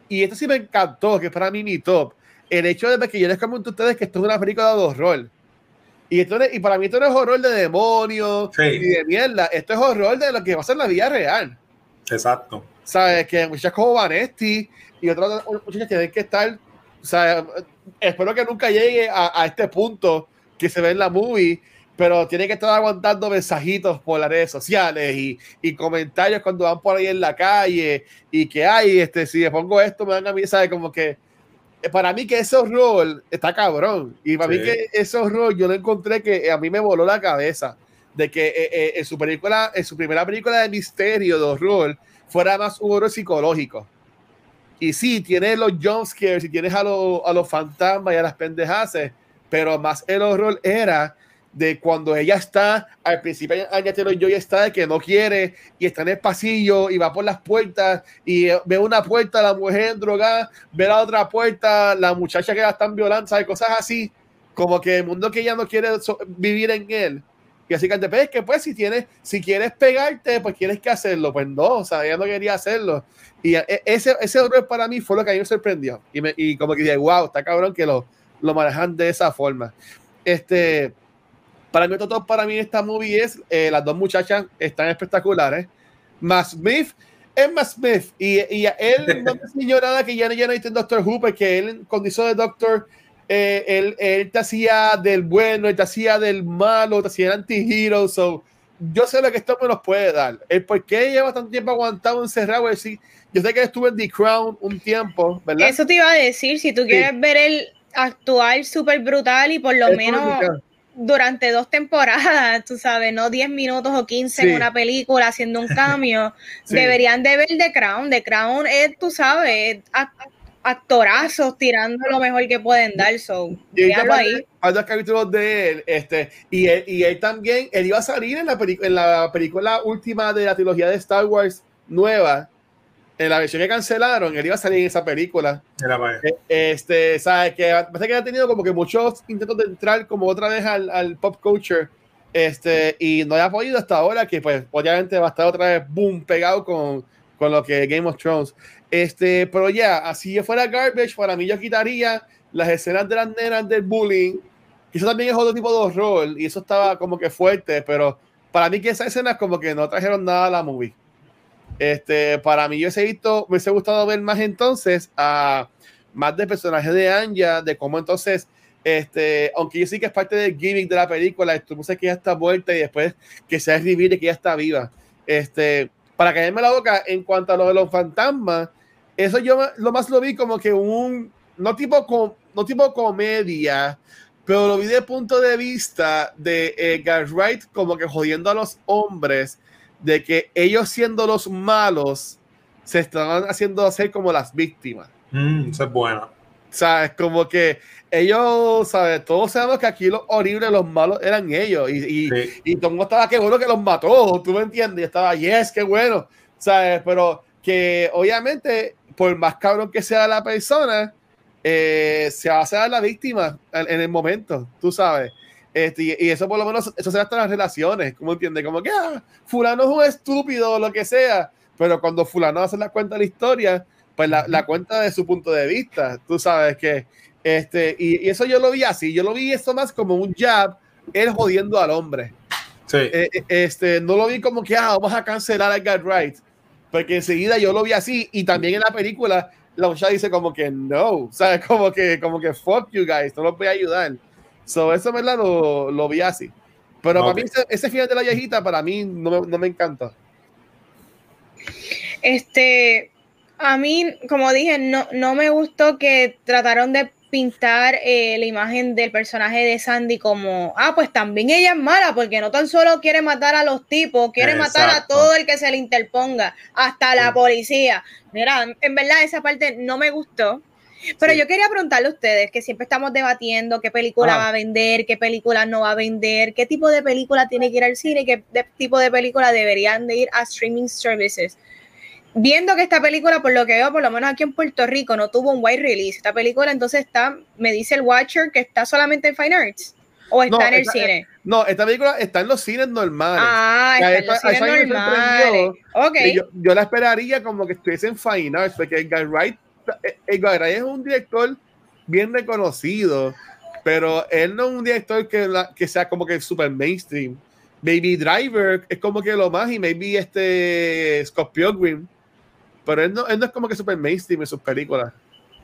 Speaker 2: y esto sí me encantó, que para mí mi top, el hecho de que yo les comento a ustedes que esto es una película de horror. Y, esto, y para mí esto no es horror de demonios sí. y de mierda. Esto es horror de lo que pasa en la vida real.
Speaker 3: Exacto.
Speaker 2: ¿Sabes? Que muchas como Vanesti y otras muchachas tienen que estar. Sea, espero que nunca llegue a, a, este punto que se ve en la movie, pero tiene que estar aguantando mensajitos por las redes sociales y, y comentarios cuando van por ahí en la calle y que hay, este, si le pongo esto, me van a mí, ¿sabes? Como que eh, para mí que ese horror está cabrón. Y para sí. mí que ese horror yo lo encontré que a mí me voló la cabeza. De que eh, eh, en su película, en su primera película de misterio, de horror, fuera más un horror psicológico. Y sí, tienes los jumpscares y tienes a, lo, a los fantasmas y a las pendejas, pero más el horror era de cuando ella está, al principio Anya Taylor Joy está que no quiere y está en el pasillo y va por las puertas y ve una puerta, la mujer drogada, ve la otra puerta, la muchacha que la están violando, ¿sabes? cosas así, como que el mundo que ella no quiere vivir en él. Y así que te que pues si tienes, si quieres pegarte, pues tienes que hacerlo. Pues no, o sea, ella no quería hacerlo. Y e, ese, ese horror para mí fue lo que a mí me sorprendió. Y, me, y como que dije, wow, está cabrón que lo, lo manejan de esa forma. Este, para mí, todo para mí esta movie es, eh, las dos muchachas están espectaculares. Matt Smith es Matt Smith y, y él *laughs* no me enseñó nada que ya, ya no en Doctor Who, porque él cuando hizo de Doctor, eh, él, él, te hacía del bueno, él te hacía del malo, te hacía el anti-hero, so, yo sé lo que esto me nos puede dar. El por qué lleva tanto tiempo aguantado encerrado, es decir, yo sé que estuve en The Crown un tiempo, ¿verdad?
Speaker 1: Eso te iba a decir, si tú quieres sí. ver el actual súper brutal y por lo es menos brutal durante dos temporadas, tú sabes, no 10 minutos o 15 sí. en una película haciendo un cambio, *laughs* sí. deberían de ver The Crown. The Crown es, tú sabes, actorazos tirando lo mejor que pueden dar. So,
Speaker 2: y ahí. Hay dos capítulos de él, este, y él, y él también, él iba a salir en la, en la película última de la trilogía de Star Wars nueva, en la versión que cancelaron, él iba a salir en esa película. Este, ¿sabes? Que parece que ha tenido como que muchos intentos de entrar como otra vez al, al pop culture. Este, y no haya podido hasta ahora, que pues obviamente va a estar otra vez boom pegado con, con lo que Game of Thrones. Este, pero ya, así yo fuera garbage, para mí yo quitaría las escenas de las nenas del bullying, eso también es otro tipo de horror, y eso estaba como que fuerte, pero para mí que esas escenas como que no trajeron nada a la movie. Este, para mí, yo he visto, me hubiese gustado ver más entonces a más de personajes de Anja, de cómo entonces, este, aunque yo sí que es parte del gimmick de la película, esto sé que ya está muerta y después que se revivir y que ya está viva. Este, para caerme la boca, en cuanto a lo de los fantasmas, eso yo lo más lo vi como que un, no tipo, no tipo comedia, pero lo vi de punto de vista de Edgar Wright como que jodiendo a los hombres de que ellos siendo los malos se estaban haciendo hacer como las víctimas.
Speaker 3: Mm, eso es bueno.
Speaker 2: ¿Sabes? Como que ellos, ¿sabes? Todos sabemos que aquí los horribles, los malos eran ellos. Y, y, y todo el mundo estaba, qué bueno que los mató, ¿tú me entiendes? Y estaba, yes, qué bueno. ¿Sabes? Pero que obviamente, por más cabrón que sea la persona, eh, se va a hacer la víctima en, el momento, tú sabes. Este, y, eso por lo menos, eso se hasta las relaciones, ¿cómo entiendes? Como que, ah, fulano es un estúpido o lo que sea, pero cuando fulano hace la cuenta de la historia, pues la, la cuenta de su punto de vista, tú sabes que, este, y, eso yo lo vi así, yo lo vi esto más como un jab, él jodiendo al hombre.
Speaker 3: Sí.
Speaker 2: Eh, eh, este, no lo vi como que, ah, vamos a cancelar a Edgar Wright, porque enseguida yo lo vi así, y también en la película la muchacha dice como que no, ¿sabes? *laughs* Como que, como que fuck you guys, no los voy a ayudar. So, eso, ¿verdad? Lo, lo vi así. Pero para mí, ese, final de la viejita, para mí, no me, no me encanta.
Speaker 1: Este, a mí, como dije, no, no me gustó que trataron de pintar eh, la imagen del personaje de Sandy como, ah, pues también ella es mala, porque no tan solo quiere matar a los tipos, quiere matar a todo el que se le interponga, hasta la policía. Mira, en verdad esa parte no me gustó. Pero yo quería preguntarle a ustedes, que siempre estamos debatiendo qué película va a vender, qué película no va a vender, qué tipo de película tiene que ir al cine, qué tipo de película deberían de ir a streaming services viendo que esta película, por lo que veo, por lo menos aquí en Puerto Rico, no tuvo un wide release. Esta película entonces está, me dice el Watcher, que está solamente en Fine Arts. ¿O está en el cine?
Speaker 2: no, esta película está en los cines normales.
Speaker 1: Ah, está en los cines normales. Okay.
Speaker 2: Yo, yo, la esperaría como que estuviese en Fine Arts, porque Edgar Wright, Wright es un director bien reconocido, pero él no es un director que, que sea como que super mainstream. Baby Driver es como que lo más, y maybe este Scott Pilgrim pero él no, él no es como que super mainstream en sus películas.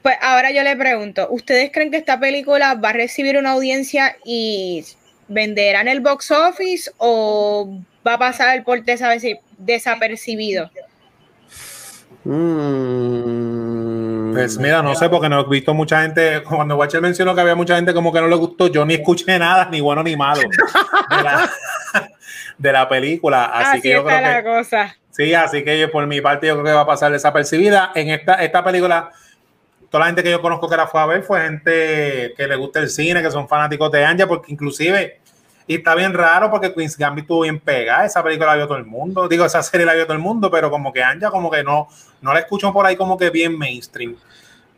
Speaker 1: Pues ahora yo le pregunto, ¿ustedes creen que esta película va a recibir una audiencia y venderá en el box office o va a pasar por desapercibido?
Speaker 2: Mm.
Speaker 3: Pues mira, no sé, porque no he visto mucha gente. Cuando Watcher mencionó que había mucha gente como que no le gustó, yo ni escuché nada, ni bueno ni malo, de la, película. Así, que yo creo
Speaker 1: la cosa.
Speaker 3: Sí, así que por mi parte yo creo que va a pasar desapercibida. En esta, esta película, toda la gente que yo conozco que la fue a ver fue gente que le gusta el cine, que son fanáticos de Anja, porque inclusive, y está bien raro porque Queen's Gambit estuvo bien pegada, esa película la vio todo el mundo, digo, esa serie la vio todo el mundo, pero como que Anja como que no, no la escucho por ahí como que bien mainstream.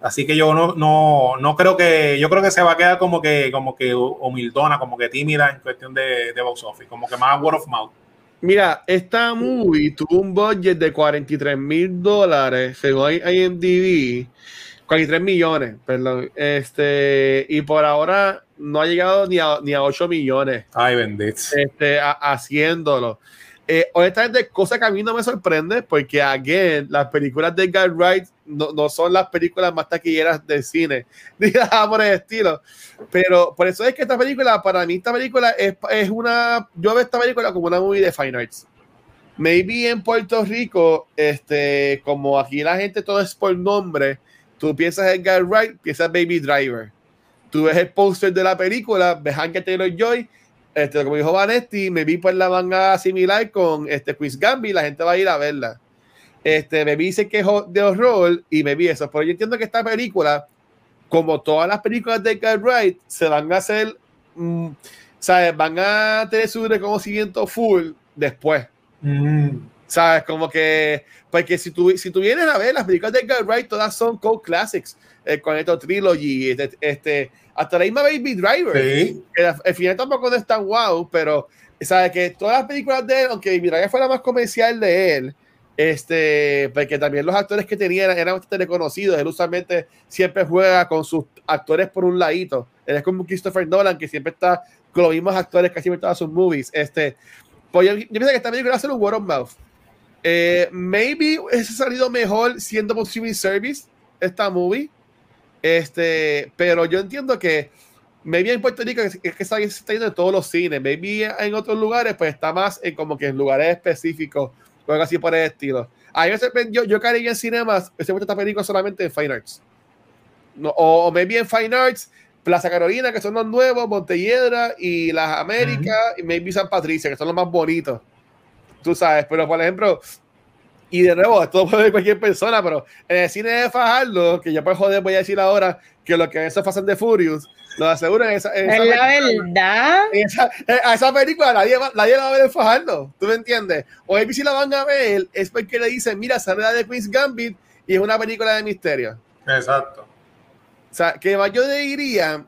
Speaker 3: Así que yo no, no, no creo que, yo creo que se va a quedar como que, como que humildona, como que tímida en cuestión de, de box office, como que más word of mouth.
Speaker 2: Mira, esta movie tuvo un budget de 43 mil dólares, según IMDb, 43 millones, perdón. Este, y por ahora no ha llegado ni a, ni a 8 millones.
Speaker 3: Ay, bendito.
Speaker 2: Este, haciéndolo. Eh, honestamente, cosa que a mí no me sorprende, porque, again, las películas de Edgar Wright no, no son las películas más taquilleras del cine, *laughs* digamos por el estilo. Pero por eso es que esta película, para mí, esta película es, es una. Yo veo esta película como una movie de Fine Arts. Maybe en Puerto Rico, este, como aquí la gente todo es por nombre, tú piensas en Edgar Wright, piensas Baby Driver. Tú ves el póster de la película, ves Hank Taylor Joy este, como dijo Vanetti, me vi pues la manga similar con este Quiz Gambi, la gente va a ir a verla. Este, me vi dice que es de horror y me vi eso, pero yo entiendo que esta película, como todas las películas de Edgar Wright, se van a hacer, mm, ¿sabes? Van a tener su reconocimiento full después.
Speaker 3: Mm.
Speaker 2: ¿Sabes? Como que, porque si tú, si tú vienes a ver las películas de Edgar Wright, todas son cult classics, el Conecto Trilogy, este, este hasta la misma Baby Driver.
Speaker 3: Sí.
Speaker 2: Que al final tampoco no es tan wow, pero sabe que todas las películas de él, aunque Baby Driver fue la más comercial de él, este, porque también los actores que tenía eran, bastante reconocidos. Él usualmente siempre juega con sus actores por un ladito. Él es como Christopher Nolan, que siempre está con los mismos actores casi en todas sus movies. Este, pues yo, pienso que esta película ser un word of mouth. Eh, maybe hubiese salido mejor siendo por streaming service esta movie. Este, pero yo entiendo que maybe en Puerto Rico es, que está, está yendo de todos los cines, maybe en otros lugares pues está más en como que en lugares específicos o algo así por el estilo. A mí me sorprendió, yo caí en cinemas, ese esta película solamente en Fine Arts. No, o, o maybe en Fine Arts, Plaza Carolina, que son los nuevos, Montelledra y las Américas, y maybe San Patricia, que son los más bonitos. Tú sabes, pero por ejemplo, y de nuevo, esto puede ver cualquier persona, pero en el cine de Fajardo, que yo por joder voy a decir ahora que lo que es Fast and the Furious, lo aseguran esa, esa
Speaker 1: Es la verdad.
Speaker 2: esa, eh, a esa película nadie, va- nadie la va a ver en Fajardo, ¿tú me entiendes? O maybe si la van a ver es porque le dicen, mira, sale la de Queen's Gambit y es una película de misterio.
Speaker 3: Exacto.
Speaker 2: O sea, que yo diría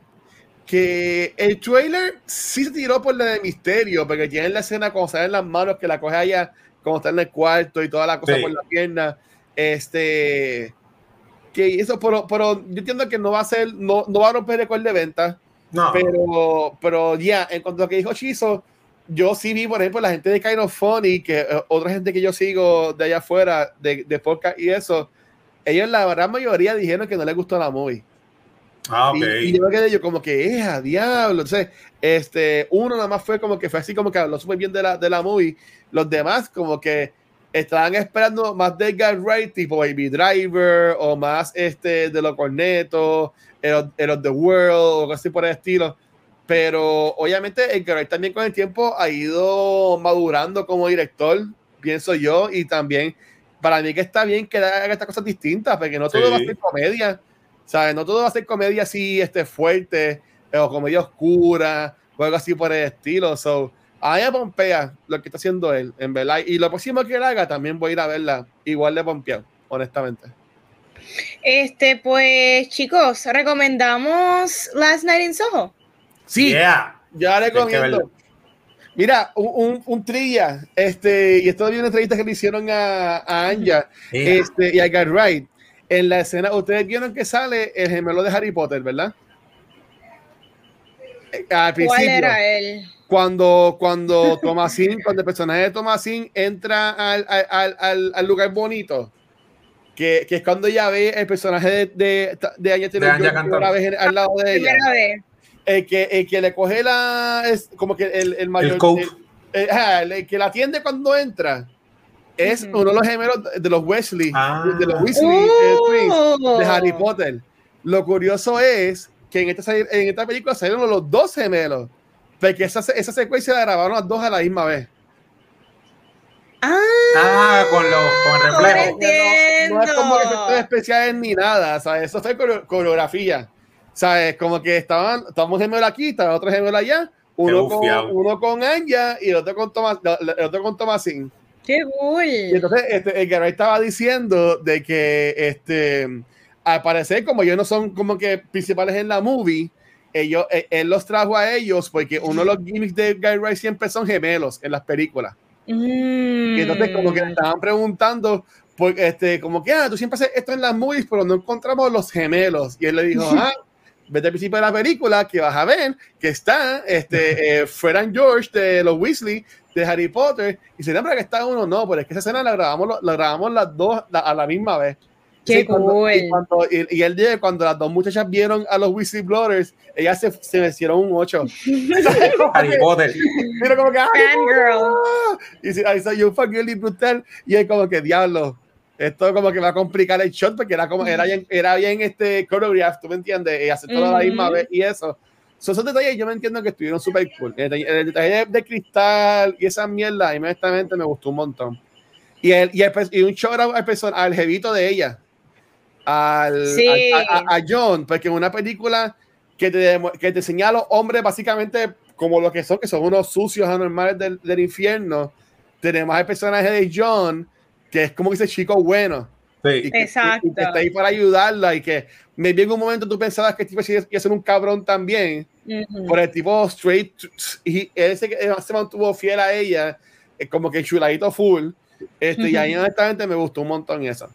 Speaker 2: que el trailer sí se tiró por la de misterio, porque tiene la escena cuando salen las manos que la coge allá, cuando está en el cuarto y toda la cosa
Speaker 3: Sí.
Speaker 2: por la pierna. Este. Que eso, pero, pero yo entiendo que no va a ser, no, no va a romper récord de venta,
Speaker 3: No.
Speaker 2: pero, pero ya, en cuanto a lo que dijo Chizo, yo sí vi, por ejemplo, la gente de Kind of Funny, que eh, otra gente que yo sigo de allá afuera, de, de podcast y eso, ellos la gran mayoría dijeron que no les gustó la movie.
Speaker 3: Ah.
Speaker 2: Y, y yo me quedé yo como que, eh, a diablo. Entonces, este, uno nada más fue como que fue así como que habló súper bien de la, de la movie. Los demás como que estaban esperando más de Edgar Wright, tipo Baby Driver, o más este de los cornetos, el, el of the World, o algo así por el estilo. Pero obviamente Edgar Wright también con el tiempo ha ido madurando como director, pienso yo, y también para mí que está bien que haga estas cosas distintas, porque no todo
Speaker 3: Sí.
Speaker 2: va a ser comedia. ¿Sabes? No todo va a ser comedia así este, fuerte eh, o comedia oscura o algo así por el estilo. So, a mí me pompea lo que está haciendo él, en verdad. Y lo próximo que él haga también voy a ir a verla igual de pompeado, honestamente.
Speaker 1: Este, pues, chicos, recomendamos Last Night in Soho.
Speaker 2: Sí,
Speaker 3: Yeah.
Speaker 2: ya recomiendo. Mira, un, un, un trivia, este, y esto vi una entrevista que le hicieron a, a Anja
Speaker 3: Yeah.
Speaker 2: este, y a Guy Wright. En la escena, ustedes vieron que sale el gemelo de Harry Potter, ¿verdad? Eh, Al principio.
Speaker 1: ¿Cuál era él?
Speaker 2: cuando, cuando *laughs* Tomasín, cuando el personaje de Tomasín entra al, al, al- lugar bonito, que, que es cuando ella ve el personaje de, de, de Anya primera vez en- al lado de ella, el que, el que le coge la, es como que el, el mayor,
Speaker 3: El
Speaker 2: el- el que la atiende cuando entra, es
Speaker 1: Ujú.
Speaker 2: uno de los gemelos de los Wesley,
Speaker 3: Ah.
Speaker 2: de los Weasley eh, twins
Speaker 1: Oh.
Speaker 2: de Harry Potter. Lo curioso es que en esta, en esta película salieron los dos gemelos, porque esa, esa secuencia la grabaron las dos a la misma vez.
Speaker 1: Ah,
Speaker 3: Ah, con, los, con el
Speaker 1: Ahora
Speaker 3: reflejo.
Speaker 1: entiendo.
Speaker 2: No, no es como efectos especiales ni nada, ¿sabes? Eso fue coreo- coreografía. ¿Sabes? Como que estaban, estábamos gemelo aquí, estaba otro gemelo allá, uno
Speaker 3: Qué
Speaker 2: con, uno con Anya y el otro con Tomás, el otro con Tomasín.
Speaker 1: Qué cool.
Speaker 2: Y entonces este, el Garay estaba diciendo de que este, al parecer, como ellos no son como que principales en la movie, ellos, eh, él los trajo a ellos porque uno de los gimmicks de Guy Ritchie siempre son gemelos en las películas.
Speaker 1: Mm.
Speaker 2: Y entonces como que estaban preguntando, por, este, como que, ah, tú siempre haces esto en las movies, pero no encontramos los gemelos. Y él le dijo, *laughs* ah, vete al principio de la película que vas a ver que está este, eh, Fred and George de los Weasley de Harry Potter y se lembra que está uno, no, pero es que esa escena la grabamos, la grabamos las dos la- a la misma vez.
Speaker 1: Qué
Speaker 2: Sí, cuando-
Speaker 1: cool.
Speaker 2: y, cuando- y- y él dice, cuando las dos muchachas vieron a los Weasley Brothers, ellas se, se me hicieron un 8. *laughs*
Speaker 3: Harry Potter.
Speaker 2: Pero como que. Y si ahí soy un fangirl y brutal. Y es como que, diablo, esto como que va a complicar el shot porque era como, era bien, era bien este choreograph, ¿tú me entiendes? Y hacer todo a la misma vez y eso. So, esos detalles yo me entiendo que estuvieron súper cool. El, detalle- el detalle de, de cristal y esa mierda, y honestamente me gustó un montón. Y, el, y, y un shout out al, person- al jevito de ella, al,
Speaker 1: Sí.
Speaker 2: al- a, a- John, porque en una película que te, que te enseña a los hombres básicamente como lo que son, que son unos sucios anormales del, del infierno, tenemos el personaje de John, que es como ese chico bueno.
Speaker 3: Sí.
Speaker 2: Y que,
Speaker 1: Exacto.
Speaker 2: y que está ahí para ayudarla y que me en un momento tú pensabas que el tipo iba a ser un cabrón también,
Speaker 1: Ujú.
Speaker 2: por el tipo straight y él se, él se mantuvo fiel a ella eh, como que chuladito full este, y ahí honestamente me gustó un montón eso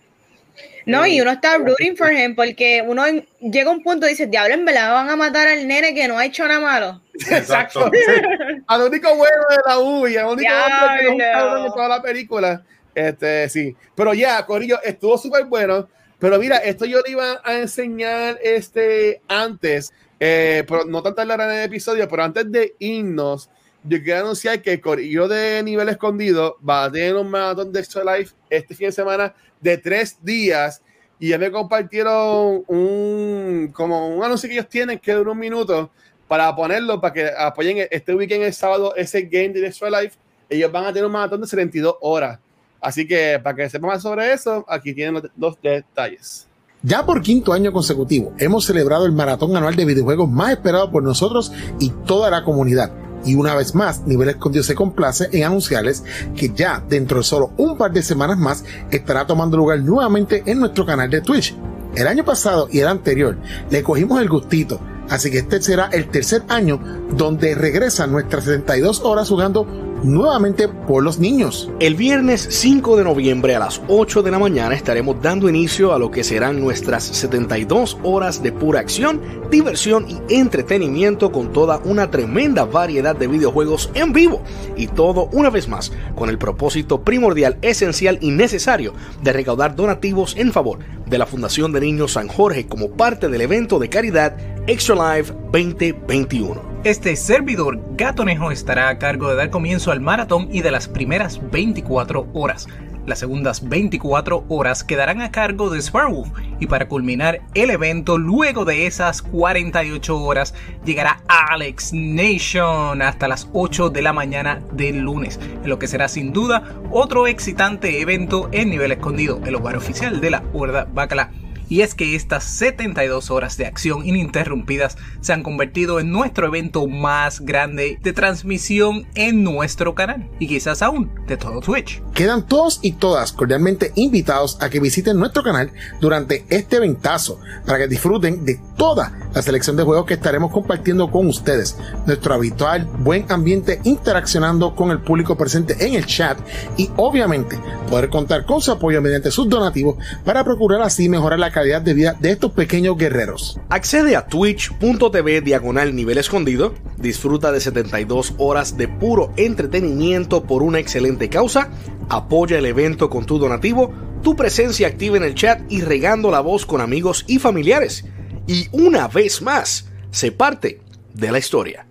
Speaker 1: No, y
Speaker 2: Eh,
Speaker 1: uno está rooting for him porque uno en- llega a un punto y dice, diablo, en verdad van a matar al nene que no ha hecho nada malo.
Speaker 3: Exacto. *laughs*
Speaker 2: al único bueno de la U y al único que no en toda la película este sí pero ya Corillo estuvo súper bueno pero mira esto yo le iba a enseñar este antes eh, pero no tanto en el episodio pero antes de irnos yo quiero anunciar que Corillo de Nivel Escondido va a tener un maratón de Extra Life este fin de semana de tres días. Y ya me compartieron un, como un anuncio que ellos tienen que dura un minuto para ponerlo, para que apoyen este weekend el sábado ese game de Extra Life. Ellos van a tener un maratón de 72 horas. Así que para que sepan más sobre eso, aquí tienen los, detalles.
Speaker 5: Ya por quinto año consecutivo hemos celebrado el maratón anual de videojuegos más esperado por nosotros y toda la comunidad. Y una vez más, Nivel Escondido se complace en anunciarles que ya dentro de solo un par de semanas más estará tomando lugar nuevamente en nuestro canal de Twitch. El año pasado y el anterior le cogimos el gustito, así que este será el tercer año donde regresan nuestras 72 horas jugando nuevamente por los niños.
Speaker 6: El viernes 5 de noviembre a las 8 de la mañana estaremos dando inicio a lo que serán nuestras 72 horas de pura acción, diversión y entretenimiento con toda una tremenda variedad de videojuegos en vivo. Y todo una vez más con el propósito primordial, esencial y necesario de recaudar donativos en favor de la Fundación de Niños San Jorge como parte del evento de caridad Extra Life 2021.
Speaker 7: Este servidor gatonejo estará a cargo de dar comienzo al maratón y de las primeras 24 horas. Las segundas 24 horas quedarán a cargo de Sparwolf y para culminar el evento luego de esas 48 horas llegará Alex Nation hasta las 8 de la mañana del lunes, en lo que será sin duda otro excitante evento en nivel escondido, el hogar oficial de la Horda Bacala y es que estas 72 horas de acción ininterrumpidas se han convertido en nuestro evento más grande de transmisión en nuestro canal y quizás aún de todo Twitch.
Speaker 5: Quedan todos y todas cordialmente invitados a que visiten nuestro canal durante este eventazo para que disfruten de toda la selección de juegos que estaremos compartiendo con ustedes, nuestro habitual buen ambiente interaccionando con el público presente en el chat y obviamente poder contar con su apoyo mediante sus donativos para procurar así mejorar la calidad de vida de estos pequeños guerreros.
Speaker 6: Accede a twitch.tv diagonal nivel escondido, disfruta de 72 horas de puro entretenimiento por una excelente causa, apoya el evento con tu donativo, tu presencia activa en el chat y regando la voz con amigos y familiares. Y una vez más, se parte de la historia.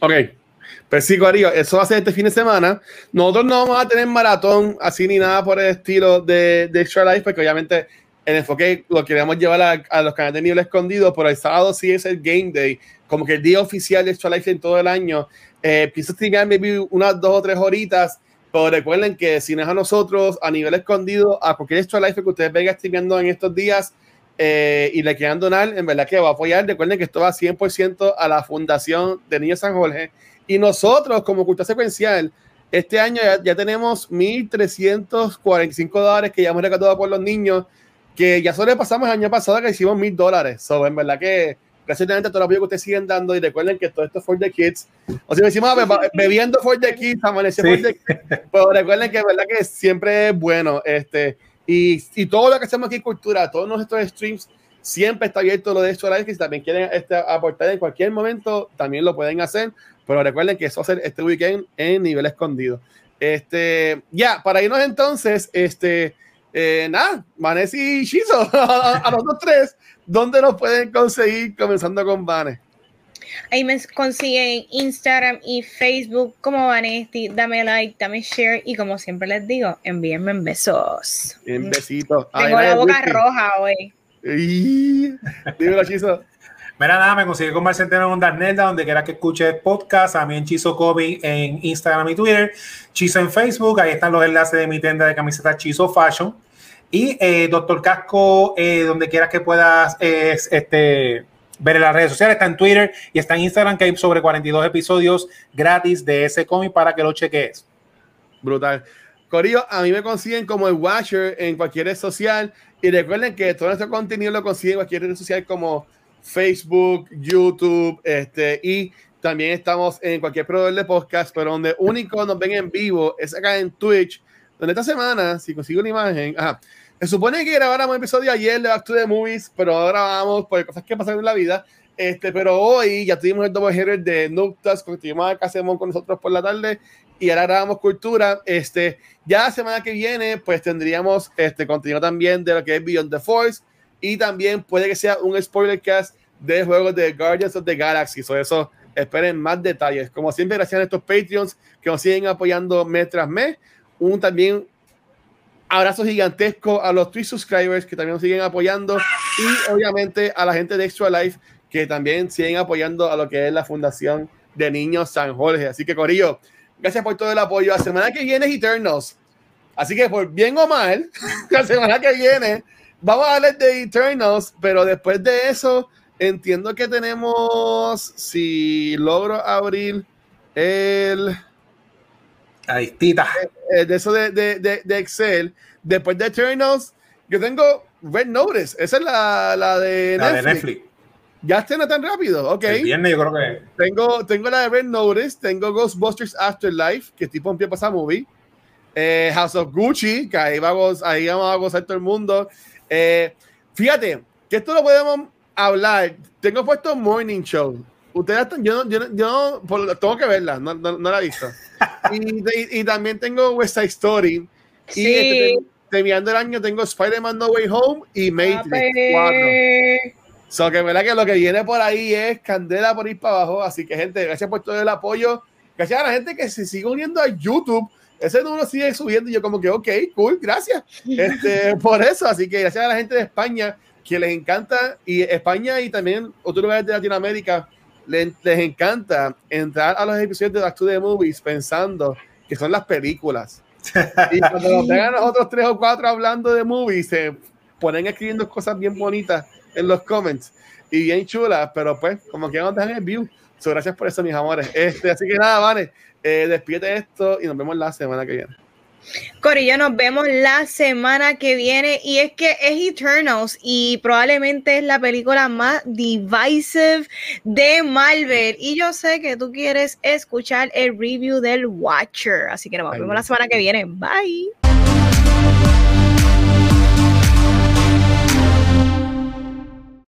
Speaker 2: Ok, pues sí, Corillo, eso va a ser este fin de semana. Nosotros no vamos a tener maratón así ni nada por el estilo de, de Extra Life, porque obviamente el enfoque lo queremos llevar a, a, los canales de nivel escondido, pero el sábado sí es el Game Day, como que el día oficial de Extra Life en todo el año. Eh, empiezo a streamear maybe unas dos o tres horitas, pero recuerden que si no es a nosotros, a nivel escondido, a cualquier Extra Life que ustedes vengan streameando en estos días, eh, y le quieran donar, en verdad que va a apoyar. Recuerden que esto va 100% a la Fundación de Niños San Jorge. Y nosotros, como cultura secuencial, este año ya, ya tenemos 1.345 dólares que ya hemos recaudado por los niños, que ya sobrepasamos el año pasado que hicimos 1.000 dólares. So, en verdad que gracias a todo el apoyo que ustedes siguen dando y recuerden que todo esto es for the kids. O sea, decimos bebiendo for the kids, amanecer sí. for the kids. Pero recuerden que es verdad que siempre es bueno. Este, y, y, todo lo que hacemos aquí en Cultura, todos nuestros streams, siempre está abierto lo de esto que si también quieren este, aportar en cualquier momento, también lo pueden hacer. Pero recuerden que eso ser este weekend en nivel escondido. Este, ya, para irnos entonces, este, eh, nada, Vanessa y Shizo, *laughs* a, a nosotros tres, ¿dónde nos pueden conseguir comenzando con Vanes?
Speaker 1: Ahí me consiguen Instagram y Facebook como Vanesti. Dame like, dame share y como siempre les digo, envíenme besos.
Speaker 2: En besitos.
Speaker 1: Tengo Ay, la boca roja hoy.
Speaker 2: Dímelo, Chizo.
Speaker 3: Mira, nada, me consigue con Marcenteno en Ondas Nelda, donde quiera que escuche podcast. A mí en Chizo Kobe en Instagram y Twitter. Chizo en Facebook. Ahí están los enlaces de mi tienda de camisetas Chizo Fashion. Y eh, Doctor Casco, eh, donde quieras que puedas eh, este, ver en las redes sociales, está en Twitter y está en Instagram, que hay sobre 42 episodios gratis de ese cómic para que lo cheques.
Speaker 2: Brutal. Corillo, a mí me consiguen como el Watcher en cualquier red social. Y recuerden que todo nuestro contenido lo consiguen en cualquier red social como Facebook, YouTube, este, y también estamos en cualquier proveedor de podcast, pero donde único nos ven en vivo es acá en Twitch, donde esta semana, si consigo una imagen, ajá, se supone que grabáramos un episodio ayer de Back to the Movies, pero ahora vamos por cosas que pasaron en la vida. Este, pero hoy ya tuvimos el double header de Noctas, que tuvimos a Casemón con nosotros por la tarde y ahora grabamos cultura. Este, ya la semana que viene, pues tendríamos este contenido también de lo que es Beyond the Force y también puede que sea un spoiler cast de juegos de Guardians of the Galaxy. So eso esperen más detalles. Como siempre, gracias a estos Patreons que nos siguen apoyando mes tras mes. Un también abrazo gigantesco a los Twitch subscribers que también nos siguen apoyando y obviamente a la gente de Extra Life que también siguen apoyando a lo que es la Fundación de Niños San Jorge. Así que, Corillo, gracias por todo el apoyo. La semana que viene es Eternals. Así que, por bien o mal, *laughs* la semana que viene vamos a hablar de Eternals, pero después de eso, entiendo que tenemos, si logro abrir el...
Speaker 3: Ahí
Speaker 2: eh, de eso de, de, de, de Excel, después de Eternals, yo tengo Red Notice. Esa es la, la de
Speaker 3: La
Speaker 2: Netflix.
Speaker 3: de Netflix.
Speaker 2: Ya está tan rápido, ok.
Speaker 3: El viernes yo creo que.
Speaker 2: Tengo, tengo la de Red Notice, tengo Ghostbusters Afterlife, que estoy pompido para esa movie. Eh, House of Gucci, que ahí vamos, ahí vamos a gozar todo el mundo. Eh, fíjate, que esto lo podemos hablar. Tengo puesto Morning Show. Ustedes están, yo no, yo no, yo no- por- tengo que verla, no, no, no la he visto. *laughs* y, y- y también tengo West Side Story. Y
Speaker 1: Sí.
Speaker 2: este, terminando el año tengo Spider-Man No Way Home y Matrix 4. So que verdad que lo que viene por ahí es candela por ir para abajo. Así que, gente, gracias por todo el apoyo. Gracias a la gente que se sigue uniendo a YouTube. Ese número sigue subiendo y yo como que, ok, cool, gracias. *laughs* Este, por eso, así que gracias a la gente de España que les encanta y España y también otros lugares de Latinoamérica les, les encanta entrar a los episodios de Back to the Movies pensando que son las películas. *laughs* Y cuando nos vean nosotros tres o cuatro hablando de movies, se ponen escribiendo cosas bien bonitas en los comments y bien chulas, pero pues, como que nos dejan el view. So, gracias por eso, mis amores. Este, así que nada, vale. Eh, despídete esto y nos vemos la semana que viene.
Speaker 1: Corillo, nos vemos la semana que viene. Y es que es Eternals y probablemente es la película más divisive de Marvel. Y yo sé que tú quieres escuchar el review del Watcher. Así que nos vemos la semana que viene. Bye.